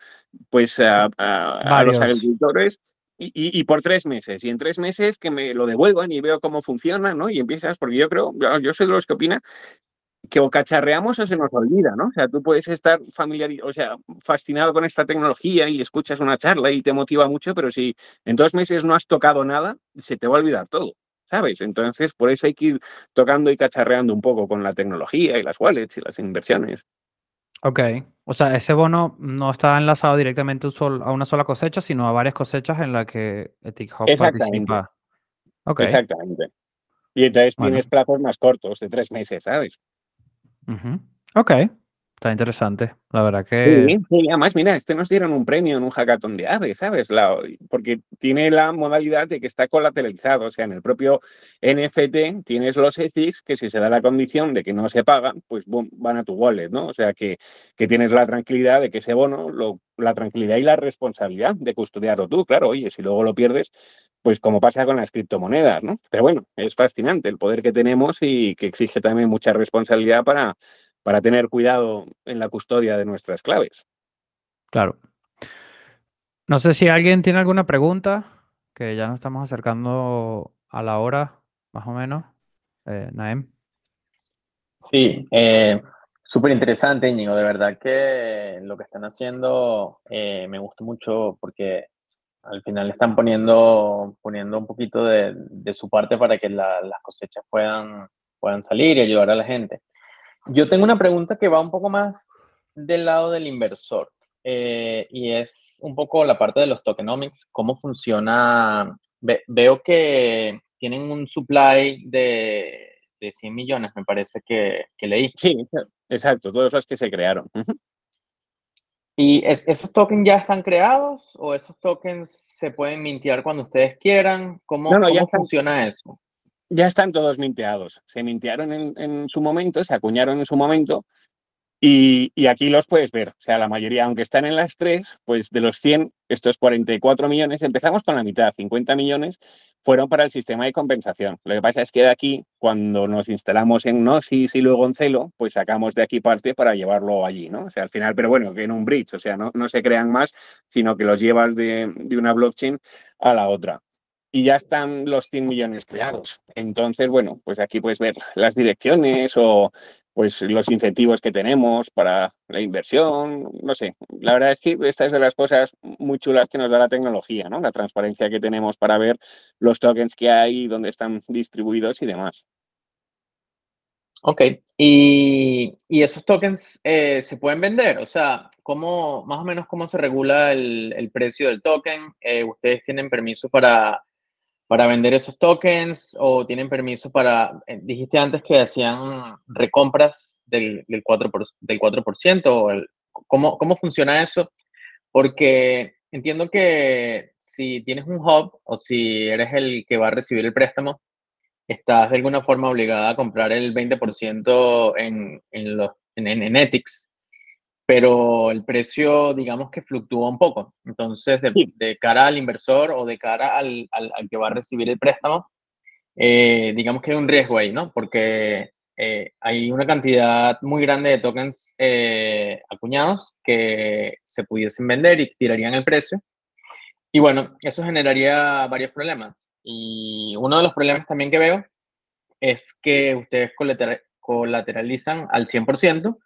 pues a, a, a los agricultores y, y, y, por tres meses. Y en tres meses que me lo devuelvan y veo cómo funciona, ¿no? Y empiezas, porque yo creo, yo soy de los que opina que o cacharreamos o se nos olvida, ¿no? O sea, tú puedes estar familiar, o sea, fascinado con esta tecnología y escuchas una charla y te motiva mucho, pero si en dos meses no has tocado nada, se te va a olvidar todo. ¿sabes? Entonces, por eso hay que ir tocando y cacharreando un poco con la tecnología y las wallets y las inversiones. Ok, o sea, ese bono no está enlazado directamente a una sola cosecha, sino a varias cosechas en las que Ethic Hub participa. Okay. Exactamente. Y entonces tienes plazos más cortos, de tres meses, ¿sabes? Ok, Está interesante, la verdad que... Sí, además, mira, este nos dieron un premio en un hackathon de AVE, ¿sabes? porque tiene la modalidad de que está colateralizado, o sea, en el propio NFT tienes los ethics que si se da la condición de que no se pagan, pues van a tu wallet, ¿no? O sea, que, que tienes la tranquilidad de que ese bono, la tranquilidad y la responsabilidad de custodiarlo tú, claro, oye, si luego lo pierdes, pues como pasa con las criptomonedas, ¿no? Pero bueno, es fascinante el poder que tenemos y que exige también mucha responsabilidad para para tener cuidado en la custodia de nuestras claves. Claro. No sé si alguien tiene alguna pregunta, que ya nos estamos acercando a la hora, más o menos. Eh, Naem. Sí, eh, súper interesante, Íñigo. De verdad que lo que están haciendo eh, me gusta mucho porque al final están poniendo, poniendo un poquito de, su parte para que las cosechas puedan, puedan salir y ayudar a la gente. Yo tengo una pregunta que va un poco más del lado del inversor eh, y es un poco la parte de los tokenomics, cómo funciona. veo que tienen un supply de, de 100 millones, me parece que, que, leí. Sí, exacto, todos los que se crearon. ¿Y esos tokens ya están creados o esos tokens se pueden mintear cuando ustedes quieran? ¿Cómo, ¿cómo funciona eso? Ya están todos minteados. Se mintearon en, su momento, se acuñaron en su momento y, aquí los puedes ver. O sea, la mayoría, aunque están en las tres, pues de los 100, estos 44 millones, empezamos con la mitad, 50 millones fueron para el sistema de compensación. Lo que pasa es que de aquí, cuando nos instalamos en Gnosis y luego en Celo, pues sacamos de aquí parte para llevarlo allí, ¿no? O sea, al final, pero bueno, que en un bridge, o sea, no, no se crean más, sino que los llevas de, de una blockchain a la otra y ya están los 100 millones creados. Entonces, bueno, pues aquí puedes ver las direcciones o pues los incentivos que tenemos para la inversión, no sé. La verdad es que esta es de las cosas muy chulas que nos da la tecnología, ¿no? La transparencia que tenemos para ver los tokens que hay, dónde están distribuidos y demás. Ok, y, esos tokens eh, se pueden vender, o sea, ¿cómo, más o menos cómo se regula el, precio del token? Eh, ¿Ustedes tienen permiso para para vender esos tokens o tienen permiso para, eh, dijiste antes que hacían recompras del, del 4%, del 4% o el, ¿cómo, ¿cómo funciona eso? Porque entiendo que si tienes un hub o si eres el que va a recibir el préstamo, estás de alguna forma obligada a comprar el 20% en, en, los, en, en Ethics pero el precio, digamos que fluctúa un poco. Entonces, de, cara al inversor o de cara al, al, que va a recibir el préstamo, eh, digamos que hay un riesgo ahí, ¿no? Porque eh, hay una cantidad muy grande de tokens eh, acuñados que se pudiesen vender y tirarían el precio. Y bueno, eso generaría varios problemas. Y uno de los problemas también que veo es que ustedes colateralizan al 100%,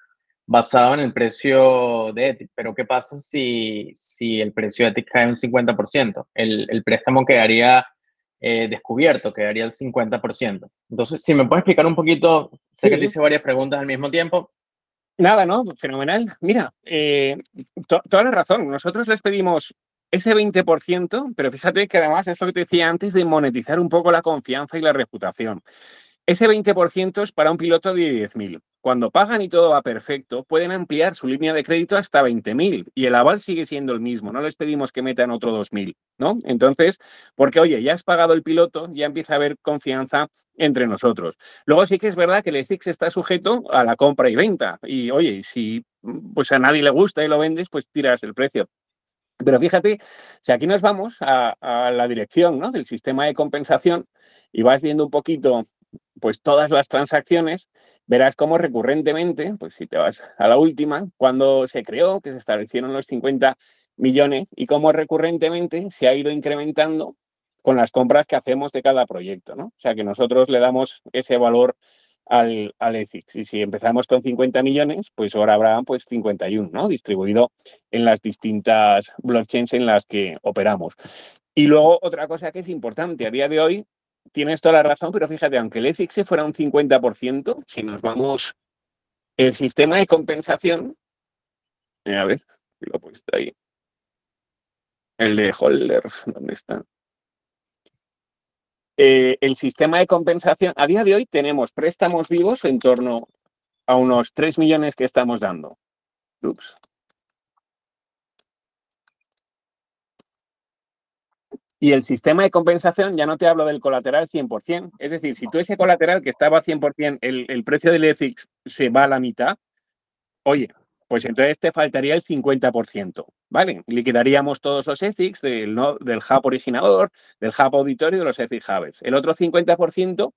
basado en el precio de ETIC. Pero ¿qué pasa si, si el precio de ETIC cae un 50%? El, el préstamo quedaría eh, descubierto, quedaría el 50%. Entonces, si me puedes explicar un poquito, sé que te hice varias preguntas al mismo tiempo. Nada, ¿no? Fenomenal. Mira, eh, toda la razón. Nosotros les pedimos ese 20%, pero fíjate que además es lo que te decía antes de monetizar un poco la confianza y la reputación. Ese 20% es para un piloto de 10.000. Cuando pagan y todo va perfecto, pueden ampliar su línea de crédito hasta 20.000 y el aval sigue siendo el mismo. No les pedimos que metan otro 2.000, ¿no? Entonces, porque oye, ya has pagado el piloto, ya empieza a haber confianza entre nosotros. Luego sí que es verdad que el ETHIX está sujeto a la compra y venta. Y oye, si pues a nadie le gusta y lo vendes, pues tiras el precio. Pero fíjate, si aquí nos vamos a, a la dirección ¿no? del sistema de compensación y vas viendo un poquito pues todas las transacciones, verás cómo recurrentemente, pues si te vas a la última, cuando se creó, que se establecieron los 50 millones y cómo recurrentemente se ha ido incrementando con las compras que hacemos de cada proyecto, ¿no? O sea que nosotros le damos ese valor al, al ETHIX. Y si empezamos con 50 millones, pues ahora habrá pues 51, ¿no? Distribuido en las distintas blockchains en las que operamos. Y luego otra cosa que es importante a día de hoy tienes toda la razón, pero fíjate, aunque el EFIX fuera un 50%, si nos vamos, el sistema de compensación, eh, a ver, lo he puesto ahí, el de holders, ¿dónde está? Eh, el sistema de compensación, a día de hoy tenemos préstamos vivos en torno a unos 3 millones que estamos dando. Ups. Y el sistema de compensación, ya no te hablo del colateral 100%. Es decir, si tú ese colateral que estaba 100%, el, el precio del EFIX se va a la mitad, oye, pues entonces te faltaría el 50%, ¿vale? Liquidaríamos todos los EFIX del, del hub originador, del hub auditorio y de los EFIX hubs. El otro 50%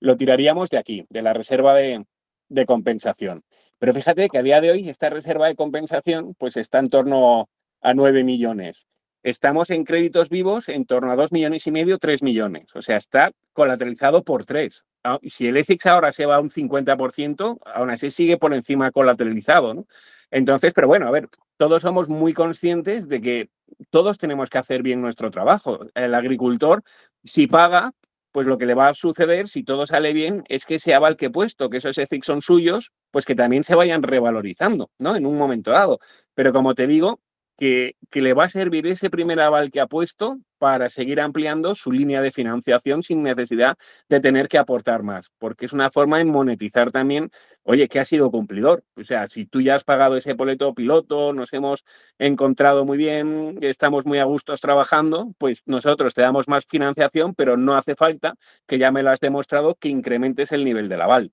lo tiraríamos de aquí, de la reserva de, de compensación. Pero fíjate que a día de hoy esta reserva de compensación pues está en torno a 9 millones. Estamos en créditos vivos en torno a 2 millones y medio, 3 millones. O sea, está colateralizado por 3. Ah, si el EFIX ahora se va a un 50%, aún así sigue por encima colateralizado. Entonces, pero bueno, a ver, todos somos muy conscientes de que todos tenemos que hacer bien nuestro trabajo. El agricultor, si paga, pues lo que le va a suceder, si todo sale bien, es que ese aval que he puesto, que esos EFIX son suyos, pues que también se vayan revalorizando, ¿no? En un momento dado. Pero como te digo, que, que, le va a servir ese primer aval que ha puesto para seguir ampliando su línea de financiación sin necesidad de tener que aportar más, porque es una forma de monetizar también, oye, que ha sido cumplidor. O sea, si tú ya has pagado ese boleto piloto, nos hemos encontrado muy bien, estamos muy a gustos trabajando, pues nosotros te damos más financiación, pero no hace falta que ya me lo has demostrado que incrementes el nivel del aval.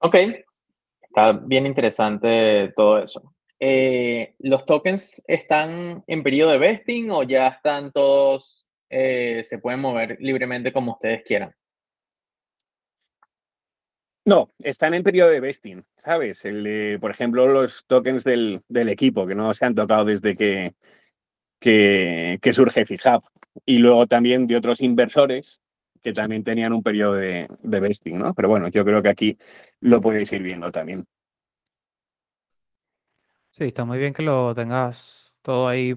Ok, está bien interesante todo eso. Eh, ¿Los tokens están en periodo de vesting o ya están todos, eh, se pueden mover libremente como ustedes quieran? No, están en periodo de vesting, ¿sabes? Por ejemplo, los tokens del, del, equipo que no se han tocado desde que, que, surge FIHAB. Y luego también de otros inversores que también tenían un periodo de, de vesting, ¿no? Pero bueno, yo creo que aquí lo podéis ir viendo también. Sí, está muy bien que lo tengas todo ahí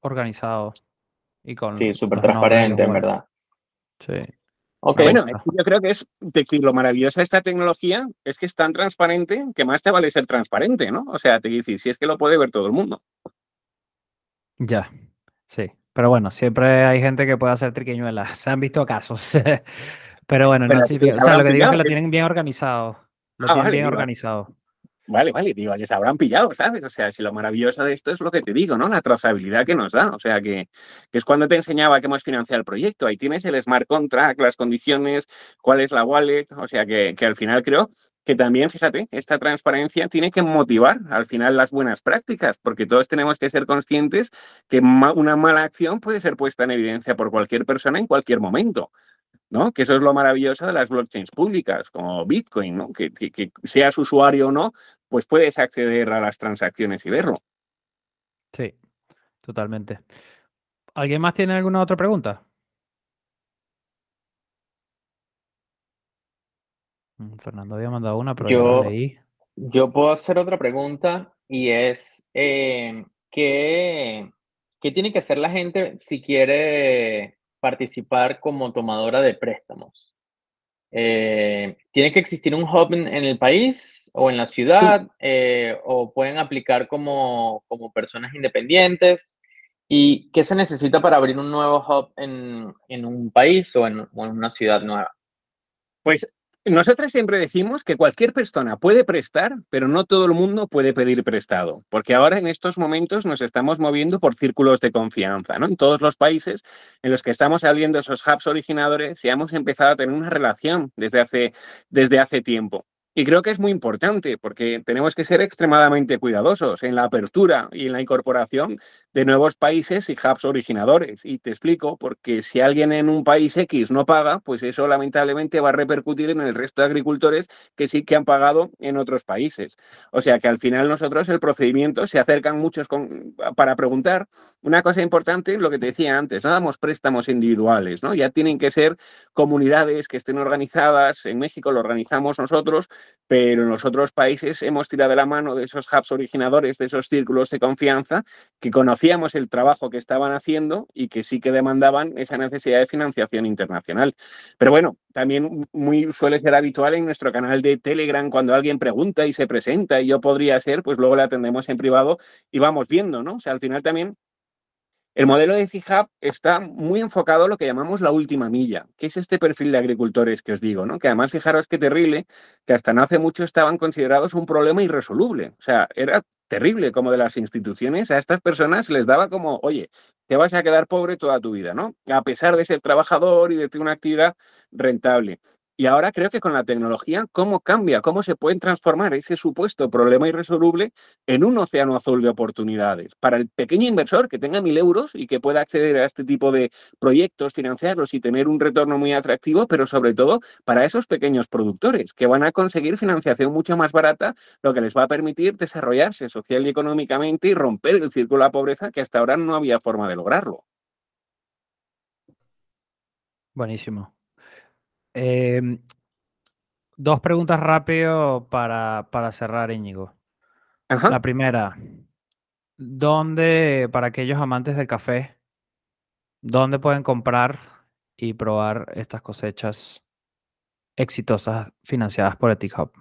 organizado y con Sí, súper transparente, en verdad. Sí. Ok. Bueno, yo creo que es decir, lo maravilloso de esta tecnología es que es tan transparente que más te vale ser transparente, ¿no? O sea, te decir, si es que lo puede ver todo el mundo. Ya, sí. Pero bueno, siempre hay gente que puede hacer triquiñuelas. Se han visto casos. Pero bueno, Pero no, sí, o sea, lo que digo es que lo tienen bien organizado. Lo Ah, tienen vale, bien organizado. Vale, vale, digo, les habrán pillado, ¿sabes? O sea, si lo maravilloso de esto es lo que te digo, ¿no? La trazabilidad que nos da. O sea, que, que es cuando te enseñaba que hemos financiado el proyecto. Ahí tienes el smart contract, las condiciones, cuál es la wallet. O sea, que, que al final creo que también, fíjate, esta transparencia tiene que motivar al final las buenas prácticas, porque todos tenemos que ser conscientes que una mala acción puede ser puesta en evidencia por cualquier persona en cualquier momento. ¿no? Que eso es lo maravilloso de las blockchains públicas, como Bitcoin, ¿no? Que, que- que seas usuario o no, pues puedes acceder a las transacciones y verlo. Sí, totalmente. ¿Alguien más tiene alguna otra pregunta? Mm, Fernando había mandado una, pero yo Yo- la leí. Yo puedo hacer otra pregunta y es, eh, ¿qué, qué tiene que hacer la gente si quiere participar como tomadora de préstamos? Eh, ¿tiene que existir un hub en, en el país o en la ciudad? Eh, ¿o pueden aplicar como, como personas independientes? ¿Y qué se necesita para abrir un nuevo hub en, en un país o en, o en una ciudad nueva? Pues nosotros siempre decimos que cualquier persona puede prestar, pero no todo el mundo puede pedir prestado, porque ahora en estos momentos nos estamos moviendo por círculos de confianza, ¿no? En todos los países en los que estamos abriendo esos hubs originadores, ya hemos empezado a tener una relación desde hace, desde hace tiempo. Y creo que es muy importante porque tenemos que ser extremadamente cuidadosos en la apertura y en la incorporación de nuevos países y hubs originadores. Y te explico, porque si alguien en un país X no paga, pues eso lamentablemente va a repercutir en el resto de agricultores que sí que han pagado en otros países. O sea que al final nosotros el procedimiento se acercan muchos para preguntar. Una cosa importante, lo que te decía antes, no damos préstamos individuales, ¿no? Ya tienen que ser comunidades que estén organizadas. En México lo organizamos nosotros pero en los otros países hemos tirado la mano de esos hubs originadores, de esos círculos de confianza, que conocíamos el trabajo que estaban haciendo y que sí que demandaban esa necesidad de financiación internacional. Pero bueno, también muy suele ser habitual en nuestro canal de Telegram cuando alguien pregunta y se presenta y yo podría ser, pues luego le atendemos en privado y vamos viendo, ¿no? O sea, al final también el modelo de CIHAB está muy enfocado a lo que llamamos la última milla, que es este perfil de agricultores que os digo, ¿no? Que además, fijaros qué terrible, que hasta no hace mucho estaban considerados un problema irresoluble. O sea, era terrible como de las instituciones a estas personas les daba como, oye, te vas a quedar pobre toda tu vida, ¿no? A pesar de ser trabajador y de tener una actividad rentable. Y ahora creo que con la tecnología, ¿cómo cambia? ¿Cómo se pueden transformar ese supuesto problema irresoluble en un océano azul de oportunidades? Para el pequeño inversor que tenga mil euros y que pueda acceder a este tipo de proyectos, financiarlos y tener un retorno muy atractivo, pero sobre todo para esos pequeños productores que van a conseguir financiación mucho más barata, lo que les va a permitir desarrollarse social y económicamente y romper el círculo de la pobreza que hasta ahora no había forma de lograrlo. Buenísimo. Em, dos preguntas rápido para, para cerrar, Íñigo. La primera, ¿dónde, para aquellos amantes del café, dónde pueden comprar y probar estas cosechas exitosas financiadas por EthiChub?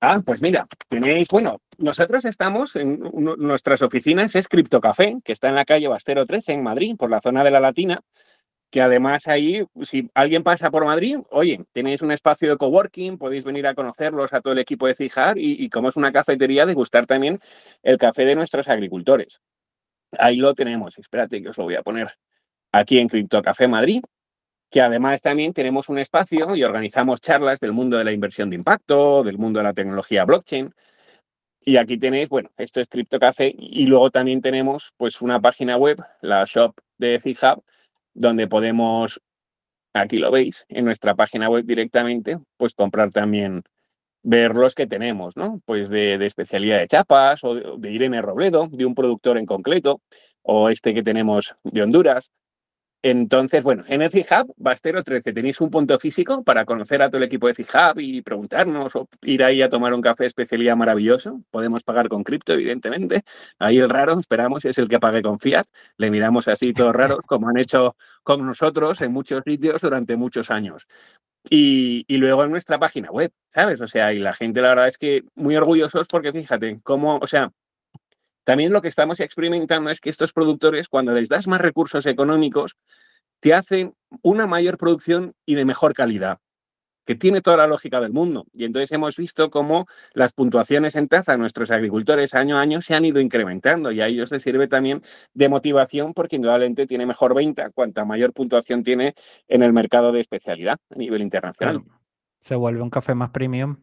Ah, pues mira, tenéis, bueno, nosotros estamos en nuestras oficinas, es Café, que está en la calle Bastero 13 en Madrid, por la zona de la Latina, que además ahí, si alguien pasa por Madrid, oye, tenéis un espacio de coworking, podéis venir a conocerlos a todo el equipo de Cijar y, como es una cafetería, degustar también el café de nuestros agricultores. Ahí lo tenemos, espérate que os lo voy a poner aquí en Café Madrid, que además también tenemos un espacio y organizamos charlas del mundo de la inversión de impacto, del mundo de la tecnología blockchain. Y aquí tenéis, bueno, esto es Café y luego también tenemos pues una página web, la shop de Fijab, donde podemos, aquí lo veis, en nuestra página web directamente, pues comprar también, ver los que tenemos, ¿no? Pues de, especialidad de chapas o de, de Irene Robledo, de un productor en concreto, o este que tenemos de Honduras, entonces, bueno, en el Hub, Bastero 13, tenéis un punto físico para conocer a todo el equipo de Hub y preguntarnos o ir ahí a tomar un café especialidad maravilloso. Podemos pagar con cripto, evidentemente. Ahí el raro, esperamos, es el que pague con fiat. Le miramos así todo raro, como han hecho con nosotros en muchos sitios durante muchos años. Y, y, luego en nuestra página web, ¿sabes? O sea, y la gente la verdad es que muy orgullosos porque fíjate cómo, o sea, también lo que estamos experimentando es que estos productores, cuando les das más recursos económicos, te hacen una mayor producción y de mejor calidad, que tiene toda la lógica del mundo. Y entonces hemos visto cómo las puntuaciones en taza a nuestros agricultores año a año se han ido incrementando y a ellos les sirve también de motivación porque indudablemente tiene mejor venta cuanta mayor puntuación tiene en el mercado de especialidad a nivel internacional. Se vuelve un café más premium,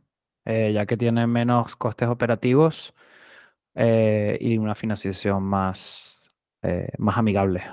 eh, ya que tiene menos costes operativos eh, y una financiación más, eh, más amigable.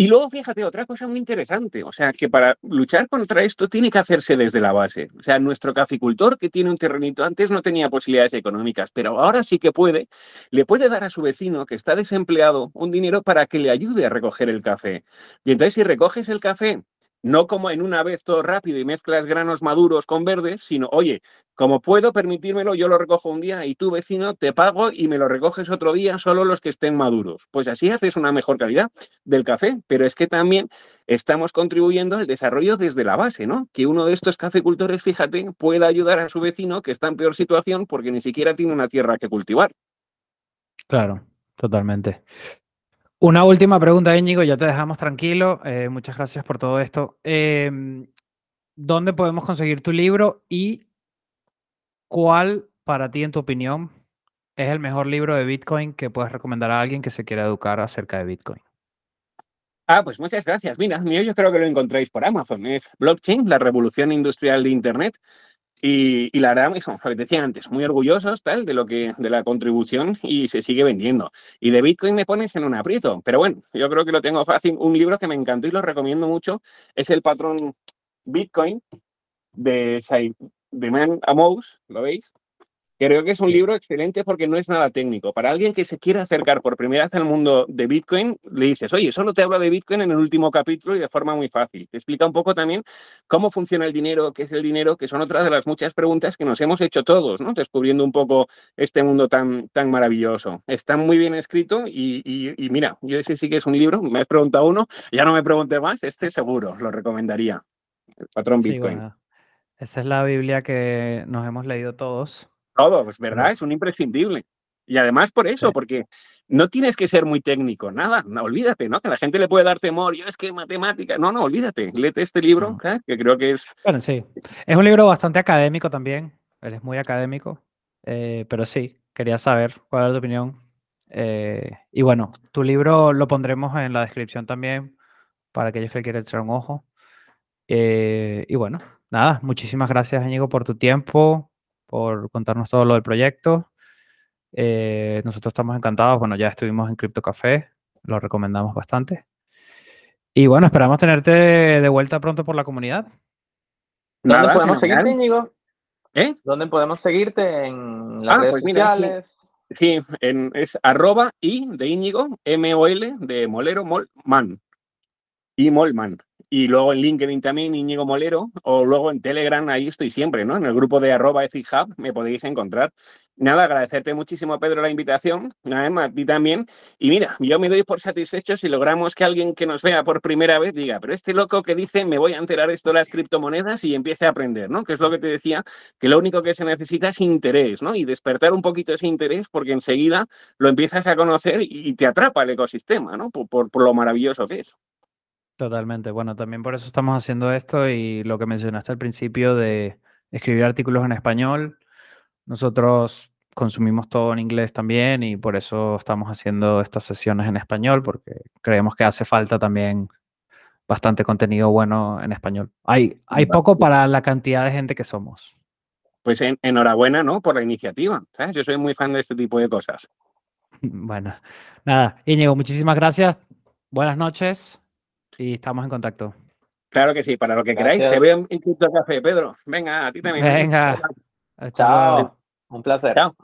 Y luego, fíjate, otra cosa muy interesante, o sea, que para luchar contra esto tiene que hacerse desde la base. O sea, nuestro caficultor que tiene un terrenito antes no tenía posibilidades económicas, pero ahora sí que puede, le puede dar a su vecino que está desempleado un dinero para que le ayude a recoger el café. Y entonces, si recoges el café no como en una vez todo rápido y mezclas granos maduros con verdes, sino, oye, como puedo permitírmelo, yo lo recojo un día y tú, vecino, te pago y me lo recoges otro día, solo los que estén maduros. Pues así haces una mejor calidad del café, pero es que también estamos contribuyendo al desarrollo desde la base, ¿no? Que uno de estos cafecultores, fíjate, pueda ayudar a su vecino que está en peor situación porque ni siquiera tiene una tierra que cultivar. Claro, totalmente. Una última pregunta, Íñigo, ya te dejamos tranquilo. Eh, muchas gracias por todo esto. Em, ¿Dónde podemos conseguir tu libro y cuál, para ti, en tu opinión, es el mejor libro de Bitcoin que puedes recomendar a alguien que se quiera educar acerca de Bitcoin? Ah, pues muchas gracias. Mira, yo creo que lo encontráis por Amazon. Es Blockchain, la revolución industrial de Internet. Y, la verdad, te decía antes, muy orgullosos tal, de, lo que, de la contribución y se sigue vendiendo. Y de Bitcoin me pones en un aprieto, pero bueno, yo creo que lo tengo fácil. Un libro que me encantó y lo recomiendo mucho es El patrón Bitcoin de, Man Amous, ¿lo veis? Creo que es un libro excelente porque no es nada técnico. Para alguien que se quiera acercar por primera vez al mundo de Bitcoin, le dices, oye, solo te habla de Bitcoin en el último capítulo y de forma muy fácil. Te explica un poco también cómo funciona el dinero, qué es el dinero, que son otras de las muchas preguntas que nos hemos hecho todos, ¿no? Descubriendo un poco este mundo tan, tan maravilloso. Está muy bien escrito y, mira, yo ese sí que es un libro, me has preguntado uno, ya no me pregunté más, este seguro, lo recomendaría. El patrón Bitcoin. esa es la Biblia que nos hemos leído todos todo, pues verdad, es un imprescindible. Y además por eso, porque no tienes que ser muy técnico, nada, no, olvídate, ¿no? Que la gente le puede dar temor, yo es que matemática, no, no, olvídate, léete este libro, que creo que es... Bueno, sí, es un libro bastante académico también, él es muy académico, eh, pero sí, quería saber cuál es tu opinión. Eh, y bueno, tu libro lo pondremos en la descripción también para aquellos que quieran echar un ojo. Eh, y bueno, nada, muchísimas gracias, Íñigo, por tu tiempo, por contarnos todo lo del proyecto. Eh, nosotros estamos encantados. Bueno, ya estuvimos en Crypto Café, lo recomendamos bastante. Y bueno, esperamos tenerte de vuelta pronto por la comunidad. ¿Dónde podemos seguirte, Íñigo? ¿Eh? ¿Dónde podemos seguirte? ¿En las ah, redes pues sociales? sí, en, es arroba y de Íñigo, M-O-L, de Molero, Molman. Y Molman. Y luego en LinkedIn también, Íñigo Molero, o luego en Telegram, ahí estoy siempre, ¿no? En el grupo de arroba Hub me podéis encontrar. Nada, agradecerte muchísimo, Pedro, la invitación, nada a ti también. Y mira, yo me doy por satisfecho si logramos que alguien que nos vea por primera vez diga, pero este loco que dice, me voy a enterar esto de las criptomonedas y empiece a aprender, ¿no? Que es lo que te decía, que lo único que se necesita es interés, ¿no? Y despertar un poquito ese interés porque enseguida lo empiezas a conocer y te atrapa el ecosistema, ¿no? por lo maravilloso que es. Totalmente. Bueno, también por eso estamos haciendo esto y lo que mencionaste al principio de escribir artículos en español. Nosotros consumimos todo en inglés también y por eso estamos haciendo estas sesiones en español porque creemos que hace falta también bastante contenido bueno en español. Hay, hay poco para la cantidad de gente que somos. Pues enhorabuena, ¿no? Por la iniciativa. Yo soy muy fan de este tipo de cosas. Bueno, nada, Íñigo, muchísimas gracias. Buenas noches y estamos en contacto. Claro que sí, para lo que queráis. Te veo en Café, Pedro. Venga, a ti también. Venga. Chao. Un placer. Chao.